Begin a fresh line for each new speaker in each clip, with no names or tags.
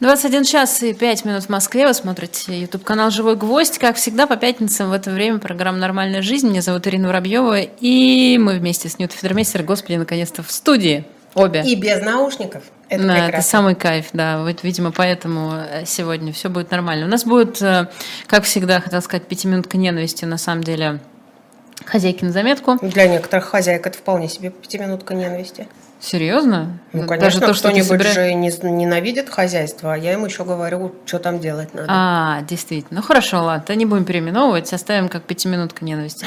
21 час и 5 минут в Москве. Вы смотрите YouTube канал «Живой гвоздь». Как всегда, по пятницам в это время программа «Нормальная жизнь». Меня зовут Ирина Воробьева. И мы вместе с Ньют Федермейстер, господи, наконец-то в студии. Обе.
И без наушников.
Это, да, это самый кайф, да. Вот, видимо, поэтому э, сегодня все будет нормально. У нас будет, э, как всегда, хотел сказать, пятиминутка ненависти, на самом деле, хозяйки на заметку.
Для некоторых хозяек это вполне себе пятиминутка ненависти.
Серьезно?
Ну, конечно, Даже то, что кто-нибудь собираешь... же не, ненавидит хозяйство, а я им еще говорю, что там делать надо.
А, действительно. Ну хорошо, ладно, не будем переименовывать, оставим как пятиминутка ненависти.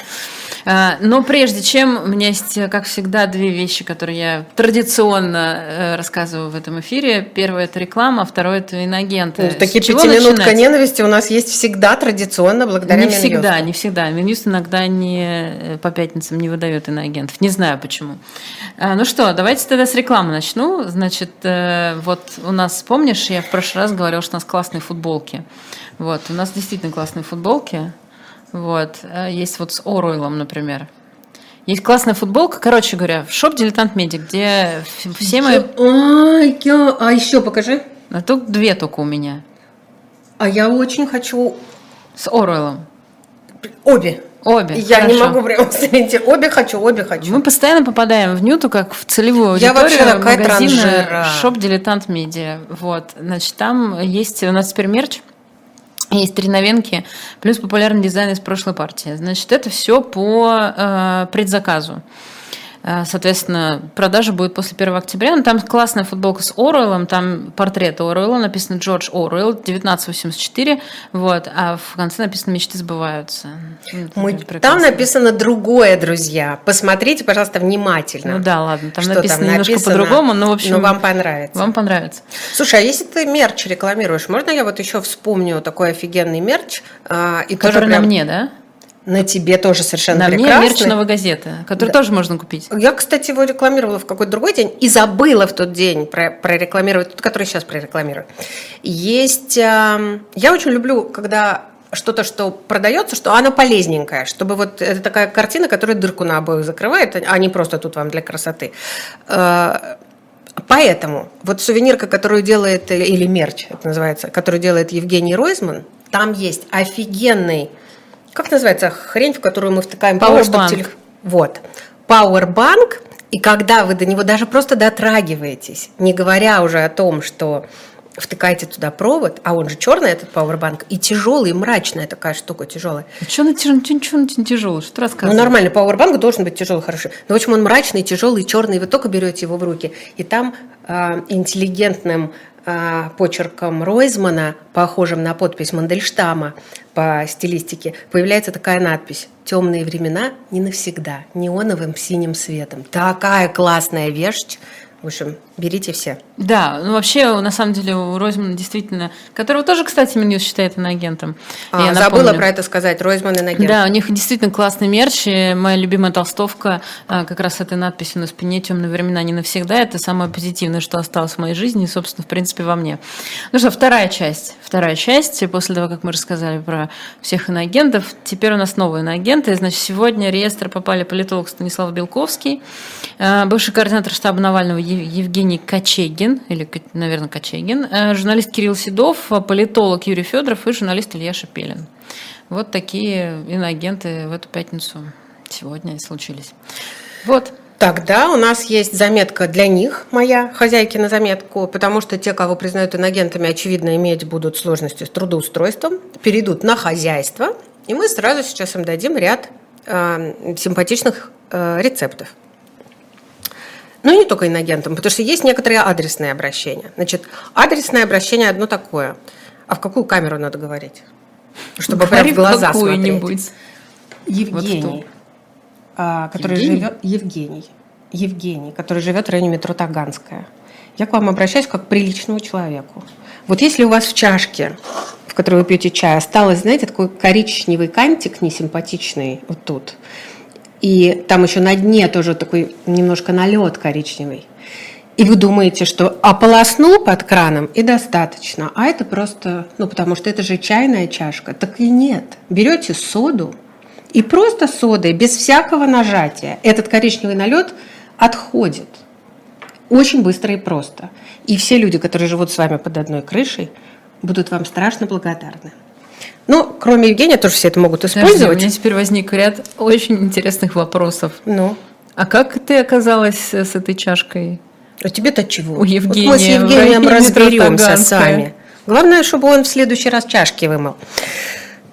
А, но прежде чем, у меня есть, как всегда, две вещи, которые я традиционно э, рассказываю в этом эфире. Первое – это реклама, второе – это иноагенты.
Ну, такие пятиминутка ненависти у нас есть всегда традиционно, благодаря
Не Минюсту. всегда, не всегда. Минюст иногда не, э, по пятницам не выдает иноагентов. Не знаю почему. А, ну что, давайте тогда с рекламы начну. Значит, э, вот у нас, помнишь, я в прошлый раз говорила, что у нас классные футболки. Вот, у нас действительно классные футболки. Вот. Э, есть вот с Оруэллом, например. Есть классная футболка, короче говоря, в шоп Дилетант Меди, где все мои...
Ой, я... А еще покажи.
А тут две только у меня.
А я очень хочу...
С Оруэллом.
Обе.
Обе.
Я хорошо. не могу прямо встретить. Обе хочу, обе хочу.
Мы постоянно попадаем в Нюту, как в целевую аудиторию. Я вообще такая транжира. Shop Diletant Media. Вот. Значит, там есть у нас теперь мерч. Есть три новинки, плюс популярный дизайн из прошлой партии. Значит, это все по э, предзаказу. Э, соответственно, продажа будет после 1 октября. Ну, там классная футболка с Оруэллом, там портрет Оруэлла, написано Джордж Оруэлл, 1984, вот, а в конце написано «Мечты сбываются».
Ну, Мы, там написано другое, друзья. Посмотрите, пожалуйста, внимательно.
Ну да, ладно, там написано там немножко по-другому, но в общем...
Но вам понравится.
Вам понравится.
Слушай, а если ты мерч рекламируешь, можно я вот еще вспомню такой офигенный мерч?
А, и Который прям... на мне, да?
На тебе тоже совершенно
На
прекрасный.
мне мерч «Новой газеты», который да. тоже можно купить.
Я, кстати, его рекламировала в какой-то другой день и забыла в тот день про прорекламировать, тот, который сейчас прорекламирую. Есть... Э, я очень люблю, когда что-то, что продается, что оно полезненькое, чтобы вот это такая картина, которая дырку на обоих закрывает, а не просто тут вам для красоты. Э, поэтому вот сувенирка, которую делает, или мерч, это называется, которую делает Евгений Ройзман, там есть офигенный как называется хрень, в которую мы втыкаем
Powerbank. Телеф...
Вот. Powerbank, и когда вы до него даже просто дотрагиваетесь, не говоря уже о том, что втыкаете туда провод, а он же черный, этот пауэрбанк, и тяжелый, и мрачная такая штука тяжелая.
А что на тяжелый? Ничего, ничего тяжелый, что ты рассказываешь?
Ну, нормально, пауэрбанк должен быть тяжелый, хорошо. Но, в общем, он мрачный, тяжелый, черный, вы только берете его в руки, и там э, интеллигентным почерком Ройзмана, похожим на подпись Мандельштама по стилистике, появляется такая надпись «Темные времена не навсегда, неоновым синим светом». Такая классная вещь, в общем, берите все.
Да, ну вообще, на самом деле, у Ройзмана действительно, которого тоже, кстати, Минюс считает иноагентом.
А, я забыла напомню. про это сказать, Ройзман иноагент.
Да, у них действительно классный мерч, и моя любимая толстовка а, как раз с этой надписью на спине «Темные времена не навсегда». Это самое позитивное, что осталось в моей жизни, и, собственно, в принципе, во мне. Ну что, вторая часть. Вторая часть, после того, как мы рассказали про всех иноагентов, теперь у нас новые иноагенты. Значит, сегодня в реестр попали политолог Станислав Белковский, а, бывший координатор штаба Навального Евгений Кочегин, или, наверное, Кочегин, э, журналист Кирилл Седов, политолог Юрий Федоров и журналист Илья Шепелин. Вот такие иноагенты в эту пятницу сегодня случились. Вот.
Тогда у нас есть заметка для них, моя, хозяйки на заметку, потому что те, кого признают инагентами, очевидно, иметь будут сложности с трудоустройством, перейдут на хозяйство, и мы сразу сейчас им дадим ряд э, симпатичных э, рецептов. Ну, не только иногентам, потому что есть некоторые адресные обращения. Значит, адресное обращение одно такое. А в какую камеру надо говорить?
Чтобы прям в глаза смотреть.
Евгений, вот который Евгений? живет... Евгений. Евгений, который живет в районе метро Таганская. Я к вам обращаюсь как к приличному человеку. Вот если у вас в чашке, в которой вы пьете чай, осталось, знаете, такой коричневый кантик несимпатичный вот тут – и там еще на дне тоже такой немножко налет коричневый. И вы думаете, что ополоснул под краном и достаточно, а это просто, ну потому что это же чайная чашка. Так и нет. Берете соду и просто содой, без всякого нажатия, этот коричневый налет отходит. Очень быстро и просто. И все люди, которые живут с вами под одной крышей, будут вам страшно благодарны. Ну, кроме Евгения, тоже все это могут использовать. Подожди,
у меня теперь возник ряд очень интересных вопросов. Ну? А как ты оказалась с этой чашкой?
А тебе-то чего?
У Евгения.
Вот мы с Евгением разберемся сами. Главное, чтобы он в следующий раз чашки вымыл.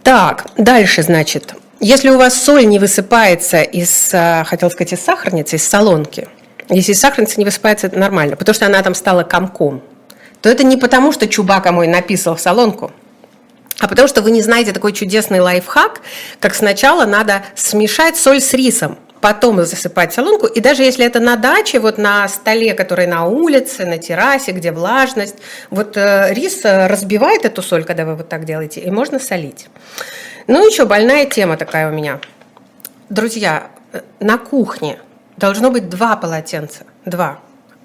Так, дальше, значит. Если у вас соль не высыпается из, а, хотел сказать, из сахарницы, из солонки, если из сахарницы не высыпается, это нормально, потому что она там стала комком, то это не потому, что Чубака мой написал в солонку, а потому что вы не знаете такой чудесный лайфхак, как сначала надо смешать соль с рисом потом засыпать солонку. И даже если это на даче, вот на столе, который на улице, на террасе, где влажность, вот э, рис э, разбивает эту соль, когда вы вот так делаете, и можно солить. Ну еще больная тема такая у меня. Друзья, э, на кухне должно быть два полотенца. Два.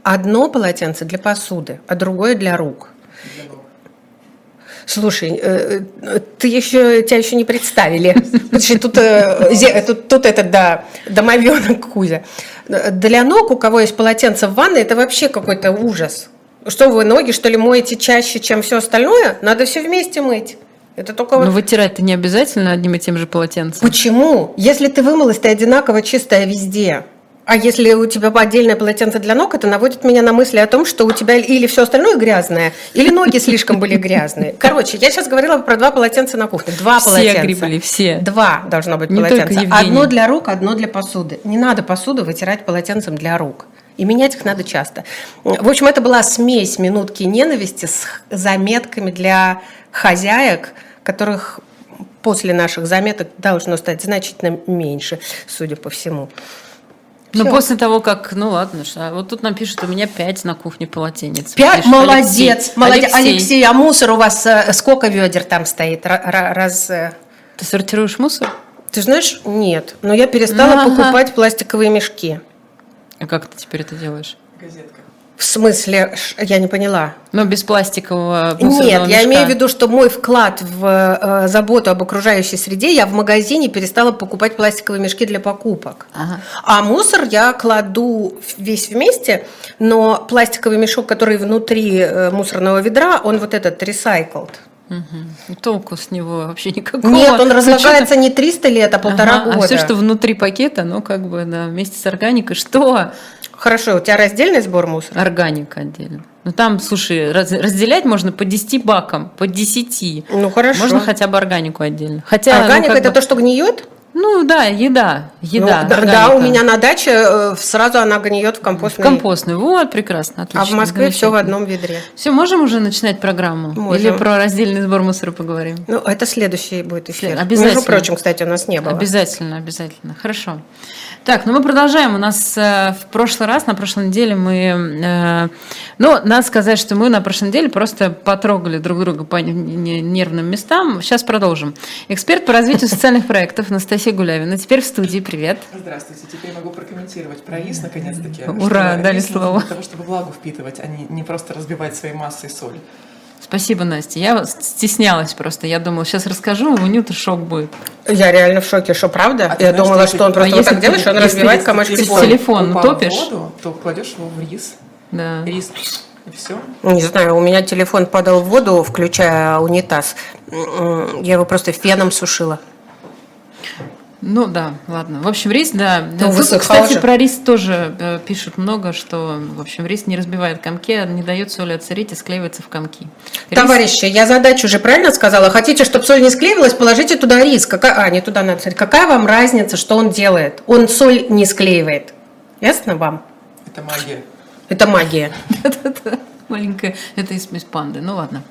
Одно полотенце для посуды, а другое для рук. Слушай, э, э, ты еще, тебя еще не представили. Тут, э, тут, тут этот, да, домовенок Кузя. Для ног, у кого есть полотенце в ванной, это вообще какой-то ужас. Что вы ноги, что ли, моете чаще, чем все остальное? Надо все вместе мыть.
Это только... Но вытирать-то не обязательно одним и тем же полотенцем.
Почему? Если ты вымылась, ты одинаково чистая везде. А если у тебя отдельное полотенце для ног, это наводит меня на мысли о том, что у тебя или все остальное грязное, или ноги слишком были грязные. Короче, я сейчас говорила про два полотенца на кухне. Два
все
полотенца.
Все были, все.
Два должно быть Не полотенца. Одно для рук, одно для посуды. Не надо посуду вытирать полотенцем для рук. И менять их надо часто. В общем, это была смесь минутки ненависти с заметками для хозяек, которых после наших заметок должно стать значительно меньше, судя по всему.
Ну, после того, как, ну ладно, что, вот тут нам пишут, у меня пять на кухне полотенец.
Пять? Молодец, Алексей. молодец. Алексей. Алексей, а мусор у вас э, сколько ведер там стоит? Раз... Э?
Ты сортируешь мусор?
Ты знаешь, нет. Но я перестала ага. покупать пластиковые мешки.
А как ты теперь это делаешь?
Газетка. В смысле, я не поняла.
Но без пластикового
Нет, я имею в виду, что мой вклад в э, заботу об окружающей среде, я в магазине перестала покупать пластиковые мешки для покупок. Ага. А мусор я кладу весь вместе, но пластиковый мешок, который внутри э, мусорного ведра, он вот этот recycled.
Угу. Толку с него вообще никакого.
Нет, он разлагается не 300 лет, а полтора ага, года.
А все, что внутри пакета, ну как бы, да, вместе с органикой, что?
Хорошо, у тебя раздельный сбор мусора?
Органика отдельно. Ну там, слушай, раз, разделять можно по 10 бакам, по 10.
Ну хорошо.
Можно хотя бы органику отдельно. Хотя,
ну, Органика ну, это бы... то, что гниет?
Ну да, еда, еда.
Ну, да, да, у меня на даче э, сразу она гниет в компостной.
В компостной, вот, прекрасно, отлично.
А в Москве все в одном ведре.
Все, можем уже начинать программу?
Можем.
Или про раздельный сбор мусора поговорим?
Ну, это следующий будет эфир.
Обязательно. Между
прочим, кстати, у нас не было.
Обязательно, обязательно. Хорошо. Так, ну мы продолжаем. У нас э, в прошлый раз, на прошлой неделе мы... Э, ну, надо сказать, что мы на прошлой неделе просто потрогали друг друга по нервным местам. Сейчас продолжим. Эксперт по развитию социальных проектов Анастасия Гулявина. Теперь в студии. Привет.
Здравствуйте. Теперь могу прокомментировать проезд, наконец-таки.
Ура, дали слово.
Для того, чтобы влагу впитывать, а не, не просто разбивать своей массой соль.
Спасибо, Настя. Я стеснялась просто. Я думала, сейчас расскажу, у Нюты шок будет.
Я реально в шоке, что правда? А я думала, что он просто а вот так делает, что он разбивает комочки
соли. телефон топишь?
воду, то кладешь его в рис.
Да.
Рис и все.
Не знаю, у меня телефон падал в воду, включая унитаз. Я его просто феном сушила.
Ну да, ладно. В общем, рис, да. Ну, Тут, кстати, про рис тоже э, пишут много, что, в общем, рис не разбивает комки, а не дает соли отсырить и склеивается в комки.
Рис... Товарищи, я задачу уже правильно сказала? Хотите, чтобы соль не склеивалась, положите туда рис. Какая... А, не туда надо. Какая вам разница, что он делает? Он соль не склеивает. Ясно вам?
Это магия.
Это магия.
Маленькая. Это из, из панды. Ну ладно.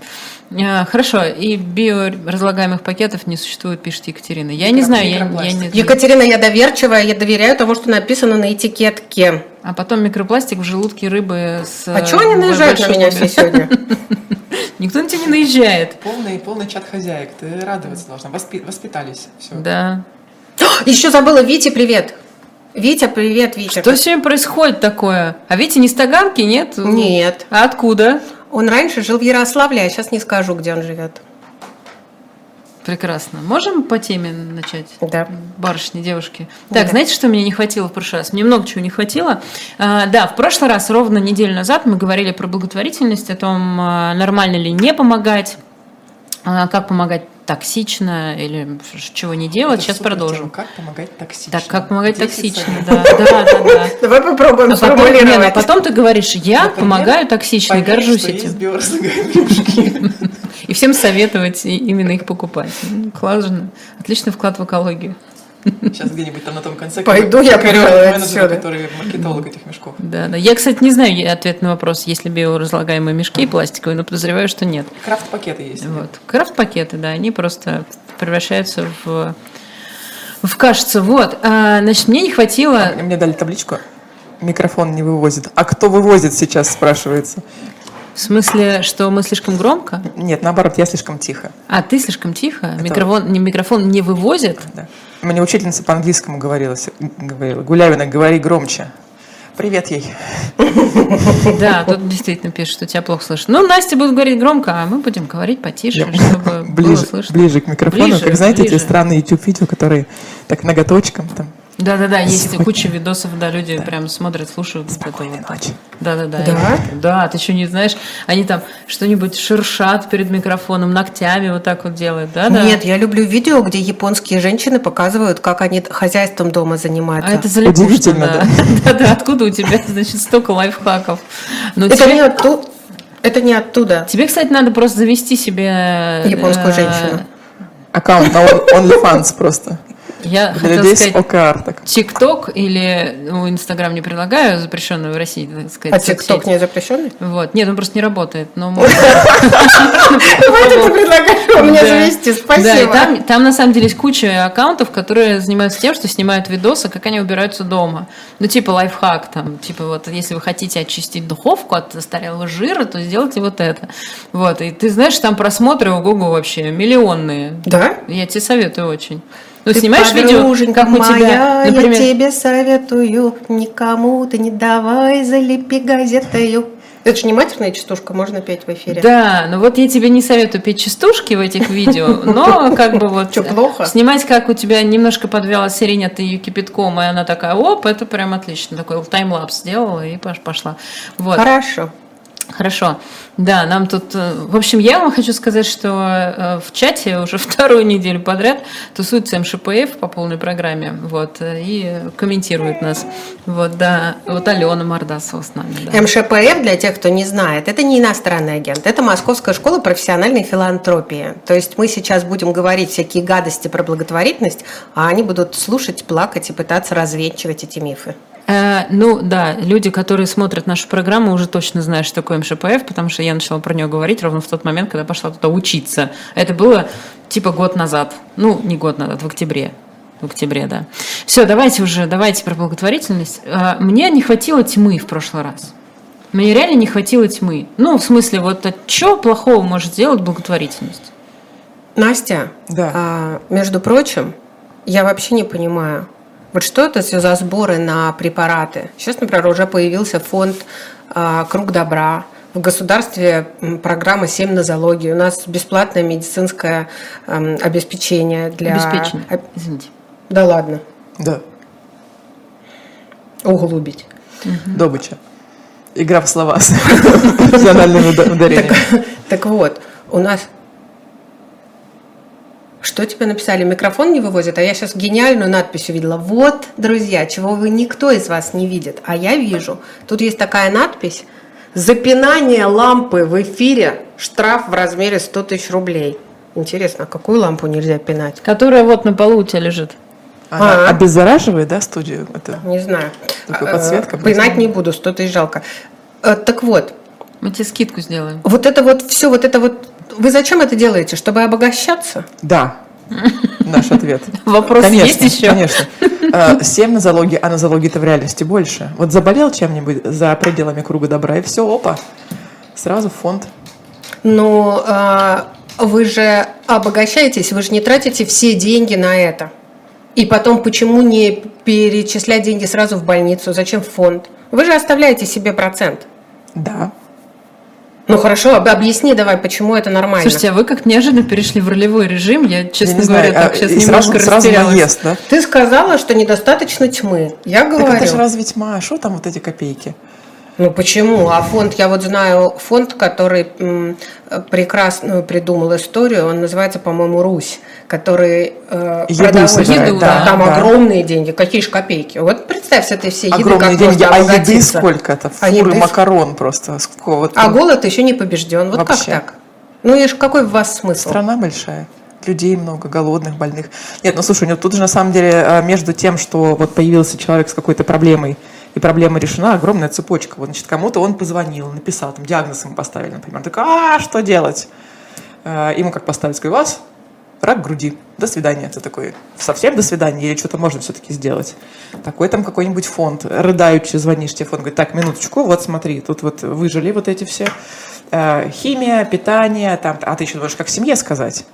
А, хорошо, и биоразлагаемых пакетов не существует, пишет Екатерина. Я не знаю, я, я не...
Екатерина, я доверчивая, я доверяю тому, что написано на этикетке.
А потом микропластик в желудке рыбы с...
А что они наезжают на меня все сегодня?
Никто на тебя не наезжает.
Полный, полный чат хозяек, ты радоваться должна. Воспи- воспитались. Все.
Да.
Еще забыла, Вите, привет. Витя, привет, Витя.
Что сегодня происходит такое? А Витя не с Таганки, нет?
Нет.
А откуда?
Он раньше жил в Ярославле, а сейчас не скажу, где он живет.
Прекрасно. Можем по теме начать?
Да.
Барышни, девушки. Так, да. знаете, что мне не хватило в прошлый раз? Мне много чего не хватило. А, да, в прошлый раз, ровно неделю назад, мы говорили про благотворительность, о том, а, нормально ли не помогать, а, как помогать токсично или чего не делать. Это Сейчас продолжим. Тема.
Как помогать токсично?
Так, как помогать токсично, да, да, да, да.
Давай попробуем а потом, нет,
а потом ты говоришь, я Например, помогаю токсично, понять, горжусь этим. И всем советовать именно их покупать. Классно. Отличный вклад в экологию.
Сейчас где-нибудь там на том конце.
Пойду я, пожалуй,
отсюда. Который маркетолог этих мешков.
Да, да. Я, кстати, не знаю ответ на вопрос, есть ли биоразлагаемые мешки пластиковые, но подозреваю, что нет.
Крафт-пакеты есть.
Вот. Крафт-пакеты, да, они просто превращаются в в кажется, вот, а, значит, мне не хватило...
А мне дали табличку, микрофон не вывозит. А кто вывозит сейчас, спрашивается?
В смысле, что мы слишком громко?
Нет, наоборот, я слишком тихо.
А, ты слишком тихо? Это... Микрофон, не, микрофон не вывозит?
Да. Мне учительница по-английскому говорила, говорила, Гулявина, говори громче. Привет ей.
Да, тут действительно пишет, что тебя плохо слышно. Ну, Настя будет говорить громко, а мы будем говорить потише, чтобы
ближе, было слышно. Ближе к микрофону, ближе, как знаете, ближе. эти странные YouTube-видео, которые так ноготочком там
да, да, да, есть куча видосов, да, люди да. прям смотрят, слушают.
Спокойной вот ночи.
Да, да, да.
Да?
да, ты что не знаешь, они там что-нибудь шершат перед микрофоном, ногтями вот так вот делают, да, да?
Нет, я люблю видео, где японские женщины показывают, как они хозяйством дома занимаются.
А это залипушно, да. да. Да, откуда у тебя, значит, столько лайфхаков?
Но это тебе... не оттуда. Это не оттуда.
Тебе, кстати, надо просто завести себе...
Японскую э, женщину.
Аккаунт OnlyFans просто.
Я хотела сказать, ОКР, так. ТикТок или ну, Инстаграм не предлагаю, запрещенную в России, так сказать.
А ТикТок не запрещенный?
Вот. Нет, он просто не работает. Но
Давай ты предлагаешь у меня завести, спасибо.
Да, и там на самом деле есть куча аккаунтов, которые занимаются тем, что снимают видосы, как они убираются дома. Ну, типа лайфхак, там, типа вот, если вы хотите очистить духовку от застарелого жира, то сделайте вот это. Вот, и ты знаешь, там просмотры у Google вообще миллионные.
Да?
Я тебе советую очень. Ну, ты снимаешь видео,
как моя, у тебя, например... я тебе советую, никому ты не давай, залепи газетою. Это же не матерная частушка, можно петь в эфире.
Да, но вот я тебе не советую петь частушки в этих видео, но как бы вот...
Что, плохо?
Снимать, как у тебя немножко подвела сирень, а ты ее кипятком, и она такая, оп, это прям отлично. Такой таймлапс сделала и пошла. Вот.
Хорошо.
Хорошо. Да, нам тут... Э, в общем, я вам хочу сказать, что э, в чате уже вторую неделю подряд тусуется МШПФ по полной программе, вот, э, и комментирует нас. Вот, да, вот Алена Мордасова с нами.
Да. МШПФ, для тех, кто не знает, это не иностранный агент, это Московская школа профессиональной филантропии. То есть мы сейчас будем говорить всякие гадости про благотворительность, а они будут слушать, плакать и пытаться развенчивать эти мифы.
Э, ну да, люди, которые смотрят нашу программу, уже точно знают, что такое МШПФ, потому что я начала про нее говорить ровно в тот момент, когда пошла туда учиться. Это было типа год назад. Ну, не год назад, в октябре. В октябре, да. Все, давайте уже, давайте про благотворительность. Э, мне не хватило тьмы в прошлый раз. Мне реально не хватило тьмы. Ну, в смысле, вот а что плохого может сделать благотворительность?
Настя,
да.
а, между прочим, я вообще не понимаю, вот что это все за сборы на препараты? Сейчас, например, уже появился фонд а, «Круг добра», в государстве программа «Семь нозологии». У нас бесплатное медицинское э, обеспечение для...
Обеспечение, извините.
Да ладно.
Да.
Углубить.
Угу. Добыча. Игра в слова с профессиональным ударением.
Так вот, у нас что тебе написали? Микрофон не вывозит, а я сейчас гениальную надпись увидела. Вот, друзья, чего вы никто из вас не видит, а я вижу. Тут есть такая надпись. Запинание лампы в эфире, штраф в размере 100 тысяч рублей. Интересно, а какую лампу нельзя пинать?
Которая вот на полу у тебя лежит.
Она а, обеззараживает, да, студию? Это
не знаю.
Такая подсветка.
Пинать не буду, 100 тысяч жалко. Э, так вот.
Мы тебе скидку сделаем.
Вот это вот все, вот это вот вы зачем это делаете? Чтобы обогащаться?
Да. Наш ответ.
Вопрос конечно, есть еще?
Конечно. Э, семь нозологий, а нозологий-то в реальности больше. Вот заболел чем-нибудь за пределами круга добра, и все, опа, сразу фонд.
Но а, вы же обогащаетесь, вы же не тратите все деньги на это. И потом, почему не перечислять деньги сразу в больницу? Зачем в фонд? Вы же оставляете себе процент.
Да.
Ну хорошо, объясни давай, почему это нормально.
Слушайте, а вы как неожиданно перешли в ролевой режим, я, честно
я
говоря,
знаю,
так сейчас
и
немножко
сразу, сразу
растерялась.
наезд, да?
Ты сказала, что недостаточно тьмы. Я говорю.
Так это же разве тьма? А Что там вот эти копейки?
Ну почему? А фонд, я вот знаю фонд, который прекрасно придумал историю, он называется, по-моему, Русь, который э,
Еду
продовольствие,
собирает,
да,
да,
там
да.
огромные деньги, какие же копейки. Вот представь с этой всей еды,
Огромные
как
деньги, а еды сколько-то?
А
Фуры
еды-
макарон просто. Сколько вот
А голод еще не побежден. Вот
Вообще.
как так? Ну и какой в вас смысл?
Страна большая. Людей много, голодных, больных. Нет, ну слушай, ну тут же на самом деле э, между тем, что вот появился человек с какой-то проблемой, и проблема решена, огромная цепочка. Вот, значит, кому-то он позвонил, написал, там диагноз ему поставили, например. Так, а что делать? Э, Ему как поставить? Сказать, у вас рак груди. До свидания. Ты такой, совсем до свидания? Или что-то можно все-таки сделать? Такой там какой-нибудь фонд. Рыдаючи звонишь, тебе фонд говорит, так, минуточку, вот смотри, тут вот выжили вот эти все. Э, Химия, питание, там, а ты еще можешь как семье сказать.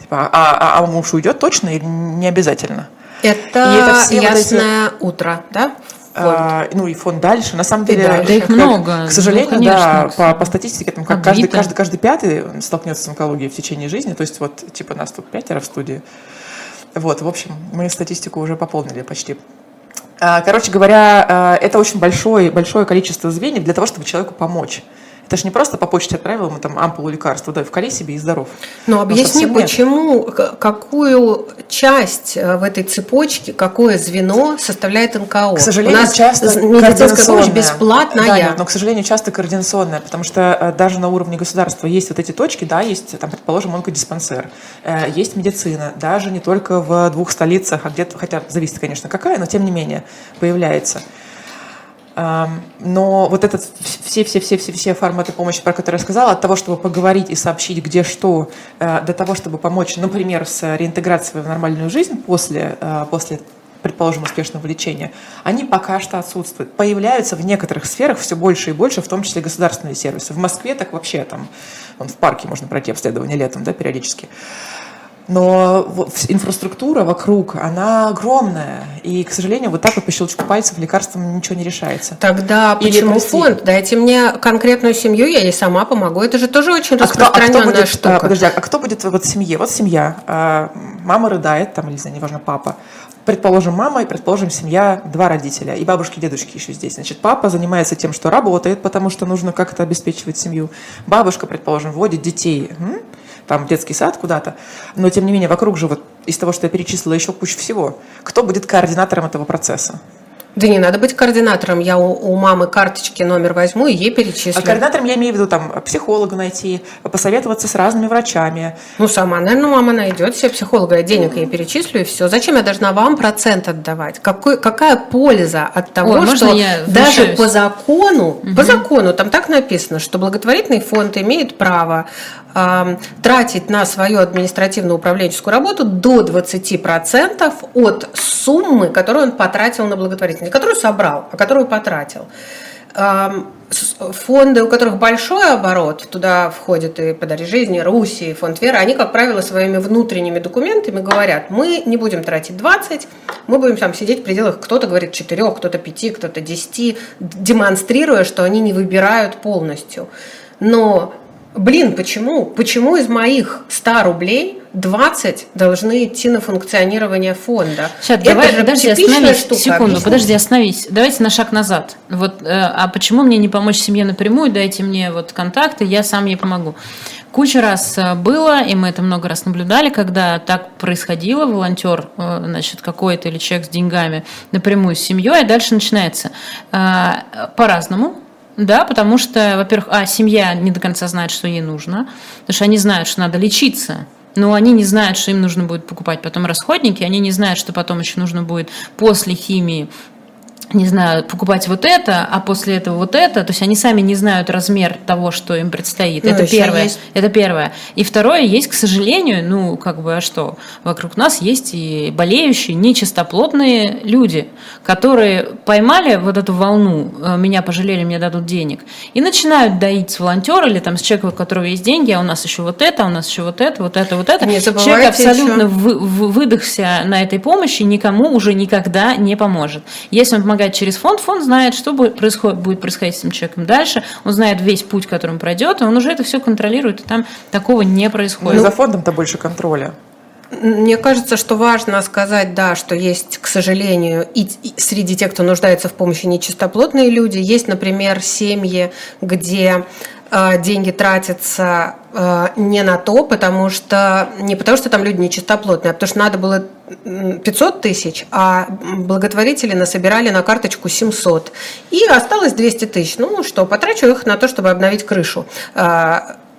Типа, а, а, а муж уйдет точно или не обязательно?
Это,
И это все вот эти-
ясное утро, да? Фонд.
А, ну и фонд дальше. На самом
И
деле,
дальше.
Да их
как-
много.
К сожалению,
Ну, конечно.
да, по, по статистике, там, как каждый, каждый, каждый пятый столкнется с онкологией в течение жизни. То есть вот типа нас тут пятеро в студии. Вот, в общем, мы статистику уже пополнили почти. А, Короче говоря, а, это очень большое, большое количество звеньев для того, чтобы человеку помочь. Это же не просто по почте отправил ему там ампулу лекарства, да, вкали себе и здоров.
Но
Ну,
объясни,
нет.
почему, какую часть э, в этой цепочке, какое звено составляет НКО?
К сожалению,
У нас
часто
медицинская помощь бесплатная.
Да, нет, но, к сожалению, часто координационная, потому что э, даже на уровне государства есть вот эти точки, да, есть, там, предположим, онкодиспансер, э, есть медицина, даже не только в двух столицах, а где-то, хотя зависит, конечно, какая, но тем не менее появляется. Но вот этот все-все-все-все форматы помощи, про которые я сказала, от того, чтобы поговорить и сообщить, где что, э, до того, чтобы помочь, например, с реинтеграцией в нормальную жизнь после, э, после предположим, успешного лечения, они пока что отсутствуют. Появляются в некоторых сферах все больше и больше, в том числе государственные сервисы. В Москве так вообще там, вон в парке можно пройти обследование летом, да, периодически. Но инфраструктура вокруг, она огромная. И, к сожалению, вот так вот по щелчку пальцев лекарством ничего не решается.
Тогда
Или,
почему
прости.
фонд? Дайте мне конкретную семью, я ей сама помогу. Это же тоже очень
А кто, а кто
распространенная
будет,
штука.
а, подожди, а кто будет вот в семье? Вот семья, а, мама рыдает, там, или, не знаю, неважно, папа. Предположим, мама и, предположим, семья, два родителя, и бабушки, и дедушки еще здесь. Значит, папа занимается тем, что работает, потому что нужно как-то обеспечивать семью. Бабушка, предположим, водит детей, м, там, в детский сад куда-то. Но, тем не менее, вокруг же вот из того, что я перечислила, еще куча всего. Кто будет координатором этого процесса?
Да не надо быть координатором. Я у, у мамы карточки номер возьму и ей
А
перечислю.
координатором я имею в виду там психолога найти, посоветоваться с разными врачами,
Ну, сама, наверное, мама найдет себе психолога, я денег ей перечислю, и все. Зачем я должна вам процент отдавать? Какой, какая польза от того,
Ой,
что
я
даже
вмешаюсь?
по закону, по закону, там так написано, что благотворительный фонд имеет право тратить на свою административно-управленческую работу до 20% от суммы, которую он потратил на благотворительность. Которую собрал, а которую потратил. Фонды, у которых большой оборот, туда входят и «Подари жизни», «Руси», фонд «Вера», они, как правило, своими внутренними документами говорят, мы не будем тратить 20, мы будем там сидеть в пределах, кто-то говорит 4, кто-то 5, кто-то 10, демонстрируя, что они не выбирают полностью. Но, блин, почему? Почему из моих 100 рублей 20 должны идти на функционирование фонда?
Сейчас,
Это
давай, подожди, остановись.
штука.
Секунду,
Объясните.
подожди, остановись. Давайте на шаг назад. Вот, э, а почему мне не помочь семье напрямую? Дайте мне вот контакты, я сам ей помогу. Куча раз э, было, и мы это много раз наблюдали, когда так происходило, волонтер, э, значит, какой-то или человек с деньгами напрямую с семьей, и дальше начинается э, по-разному. Да, потому что, во-первых, а, семья не до конца знает, что ей нужно, потому что они знают, что надо лечиться, но они не знают, что им нужно будет покупать потом расходники, они не знают, что потом еще нужно будет после химии не знаю, покупать вот это, а после этого вот это. То есть они сами не знают размер того, что им предстоит.
Ну,
это первое.
есть-
Это первое. И второе, есть, к сожалению, ну, как бы, а что? Вокруг нас есть и болеющие, нечистоплотные люди, которые поймали вот эту волну, э, меня пожалели, мне дадут денег, и начинают доить с волонтера или там с человека, у которого есть деньги, а у нас еще вот это, а у нас еще вот это, вот это, вот это.
Не
Человек абсолютно
еще-
вы- выдохся на этой помощи, никому уже никогда не поможет. Если он помогает помогать через фонд, фонд знает, что будет происходить, будет происходить с этим человеком дальше, он знает весь путь, которым пройдет, и он уже это все контролирует, и там такого не происходит.
Ну, за фондом-то больше контроля.
Мне кажется, что важно сказать, да, что есть, к сожалению, и среди тех, кто нуждается в помощи нечистоплотные люди, есть, например, семьи, где э, деньги тратятся э, не на то, потому что не потому что там люди нечистоплотные, а потому что надо было 500 тысяч, а благотворители насобирали на карточку 700. И осталось 200 тысяч. Ну что, потрачу их на то, чтобы обновить крышу.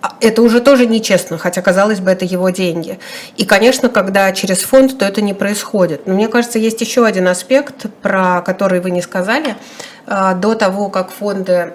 Э, а это уже тоже нечестно, хотя, казалось бы, это его деньги. И, конечно, когда через фонд, то это не происходит. Но мне кажется, есть еще один аспект, про который вы не сказали. А, до того, как фонды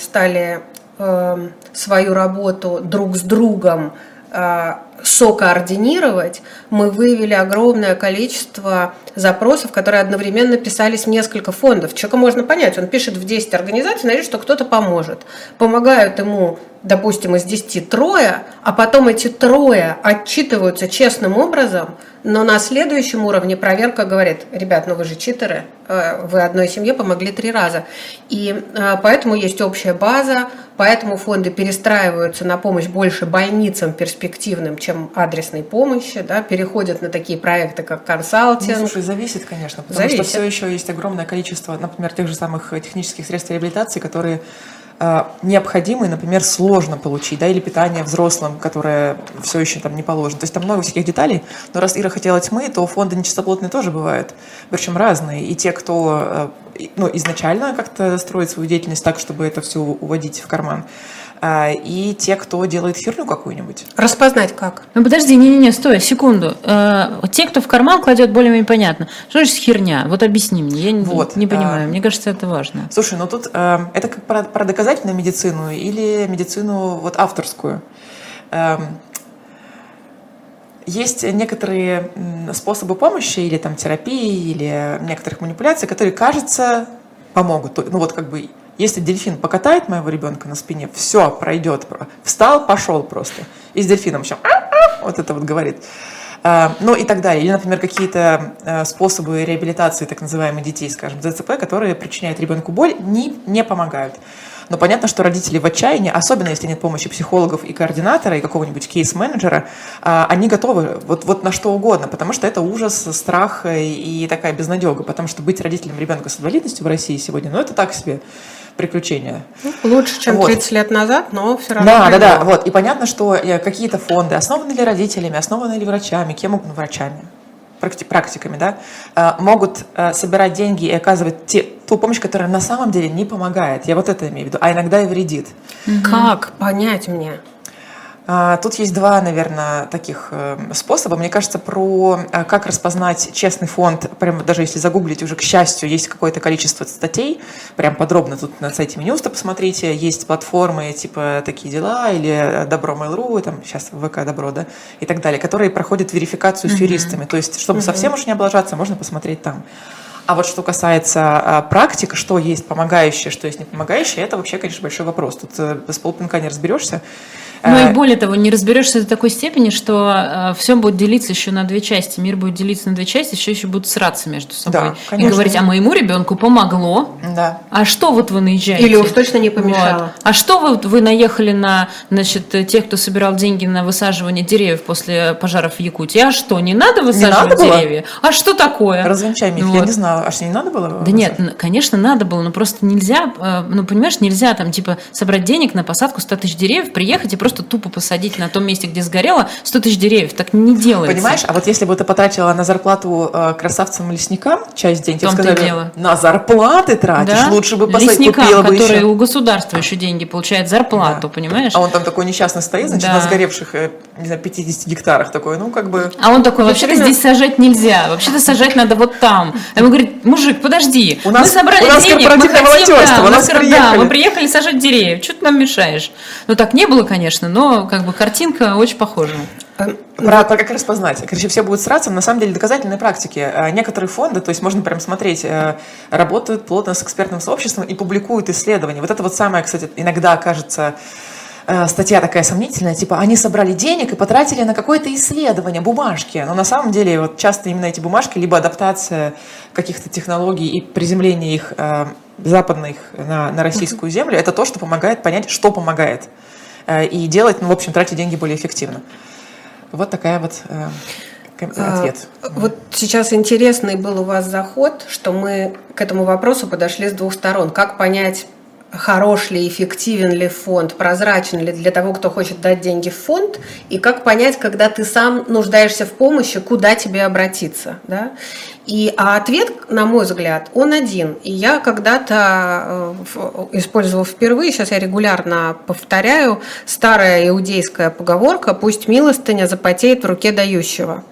стали эм, свою работу друг с другом а, сокоординировать, мы выявили огромное количество запросов, которые одновременно писались в несколько фондов. Человека можно понять, он пишет в 10 организаций, надеется, что кто-то поможет. Помогают ему допустим, из 10 трое, а потом эти трое отчитываются честным образом, но на следующем уровне проверка говорит, ребят, ну вы же читеры, э, вы одной семье помогли три раза. И э, поэтому есть общая база, поэтому фонды перестраиваются на помощь больше больницам перспективным, чем адресной помощи, да, переходят на такие проекты, как консалтинг.
Ну, слушай, зависит, конечно, потому зависит. что все еще есть огромное количество, например, тех же самых технических средств реабилитации, которые необходимые, например, сложно получить, да, или питание взрослым, которое все еще там не положено. То есть там много всяких деталей, но раз Ира хотела тьмы, то фонды нечистоплотные тоже бывают, причем разные. И те, кто э, ну, изначально как-то строит свою деятельность так, чтобы это все уводить в карман, а, и те, кто делает херню какую-нибудь.
Распознать как?
Ну подожди, не-не-не, стой, секунду. Э, те, кто в карман кладет, более-менее понятно. Что значит херня? Вот объясни мне, я вот. не, не понимаю. А, Мне кажется, это важно.
Слушай, ну тут это как про, про доказательную медицину или медицину вот авторскую. Есть некоторые способы помощи или там терапии, или некоторых манипуляций, которые, кажется, помогут. Ну вот как бы если дельфин покатает моего ребенка на спине, все, пройдет. Встал, пошел просто. И с дельфином еще вот это вот говорит. А, ну и так далее. Или, например, какие-то а, способы реабилитации так называемых детей, скажем, ДЦП, которые причиняют ребенку боль, не, не помогают. Но понятно, что родители в отчаянии, особенно если нет помощи психологов и координатора, и какого-нибудь кейс-менеджера, а, они готовы вот, вот на что угодно, потому что это ужас, страх и такая безнадега, потому что быть родителем ребенка с инвалидностью в России сегодня, ну это так себе приключения.
Ну, лучше, чем вот. 30 лет назад, но все равно.
Да, да, да. Вот. И понятно, что э, какие-то фонды, основаны ли родителями, основаны ли врачами, кем угодно врачами, практиками, да, э, могут э, собирать деньги и оказывать те, ту помощь, которая на самом деле не помогает. Я вот это имею в виду, а иногда и вредит.
Как понять мне?
А, тут есть два, наверное, таких эм, способа. Мне кажется, про э, как распознать честный фонд, прям даже если загуглить, уже, к счастью, есть какое-то количество статей, прям подробно тут на сайте Минюста посмотрите, есть платформы типа «Такие дела» или э, «Добро Mail.ru», там сейчас ВК «Добро», да, и так далее, которые проходят верификацию с юристами. То есть, чтобы совсем уж не облажаться, можно посмотреть там. А вот что касается а, практик, что есть помогающее, что есть не помогающее, это вообще, конечно, большой вопрос. Тут э, без полпинка не разберешься.
Ну и э, более того, не разберешься до такой степени, что э, все будет делиться еще на две части. Мир будет делиться на две части, еще еще будут сраться между собой. Да, и говорить, а моему ребенку помогло.
Да.
А что вот вы наезжаете?
Или уж точно не помешало. Вот.
А что вы, вы наехали на значит, тех, кто собирал деньги на высаживание деревьев после пожаров в Якутии? А что, не надо высаживать не надо деревья? Было? А что такое?
Развенчай меня, вот. я не знала. А что, не надо было? Да
высаживать? нет, конечно, надо было, но просто нельзя, э, ну, понимаешь, нельзя там, типа, собрать денег на посадку 100 тысяч деревьев, приехать и просто просто тупо посадить на том месте, где сгорело, 100 тысяч деревьев. Так не делается.
Понимаешь, а вот если бы ты потратила на зарплату э, красавцам-лесникам часть денег, тебе сказали, дело. на зарплаты тратишь, да? лучше бы посадить,
Лесникам, купила бы которые еще. у государства еще деньги получают, зарплату, да. понимаешь?
А он там такой несчастный стоит, значит, да. на сгоревших, э, не знаю, 50 гектарах такой, ну, как бы...
А он такой, вообще-то время... здесь сажать нельзя, вообще-то сажать надо вот там. А ему говорит, мужик, подожди, у нас, мы собрали у нас денег, мы хотим, да, у нас приехали. да, мы приехали сажать деревья, что ты нам мешаешь? Ну, так не было, конечно, но как бы картинка очень похожа.
Э, про, про как распознать. Короче, все будут сраться. На самом деле доказательные практики. Э, некоторые фонды, то есть можно прям смотреть, э, работают плотно с экспертным сообществом и публикуют исследования. Вот это вот самое, кстати, иногда кажется статья такая сомнительная, типа они собрали денег и потратили на какое-то исследование, бумажки. Но на самом деле вот часто именно эти бумажки, либо адаптация каких-то технологий и приземление их э, западных на, на российскую землю, это то, что помогает понять, что помогает. Э, и делать, ну, в общем, тратить деньги более эффективно. Вот такая вот э, а, ответ.
Вот сейчас интересный был у вас заход, что мы к этому вопросу подошли с двух сторон. Как понять, хорош ли, эффективен ли фонд, прозрачен ли для того, кто хочет дать деньги в фонд, и как понять, когда ты сам нуждаешься в помощи, куда тебе обратиться. Да? И, а ответ, на мой взгляд, он один. И я когда-то э, использовала впервые, сейчас я регулярно повторяю, старая иудейская поговорка «пусть милостыня запотеет в руке дающего».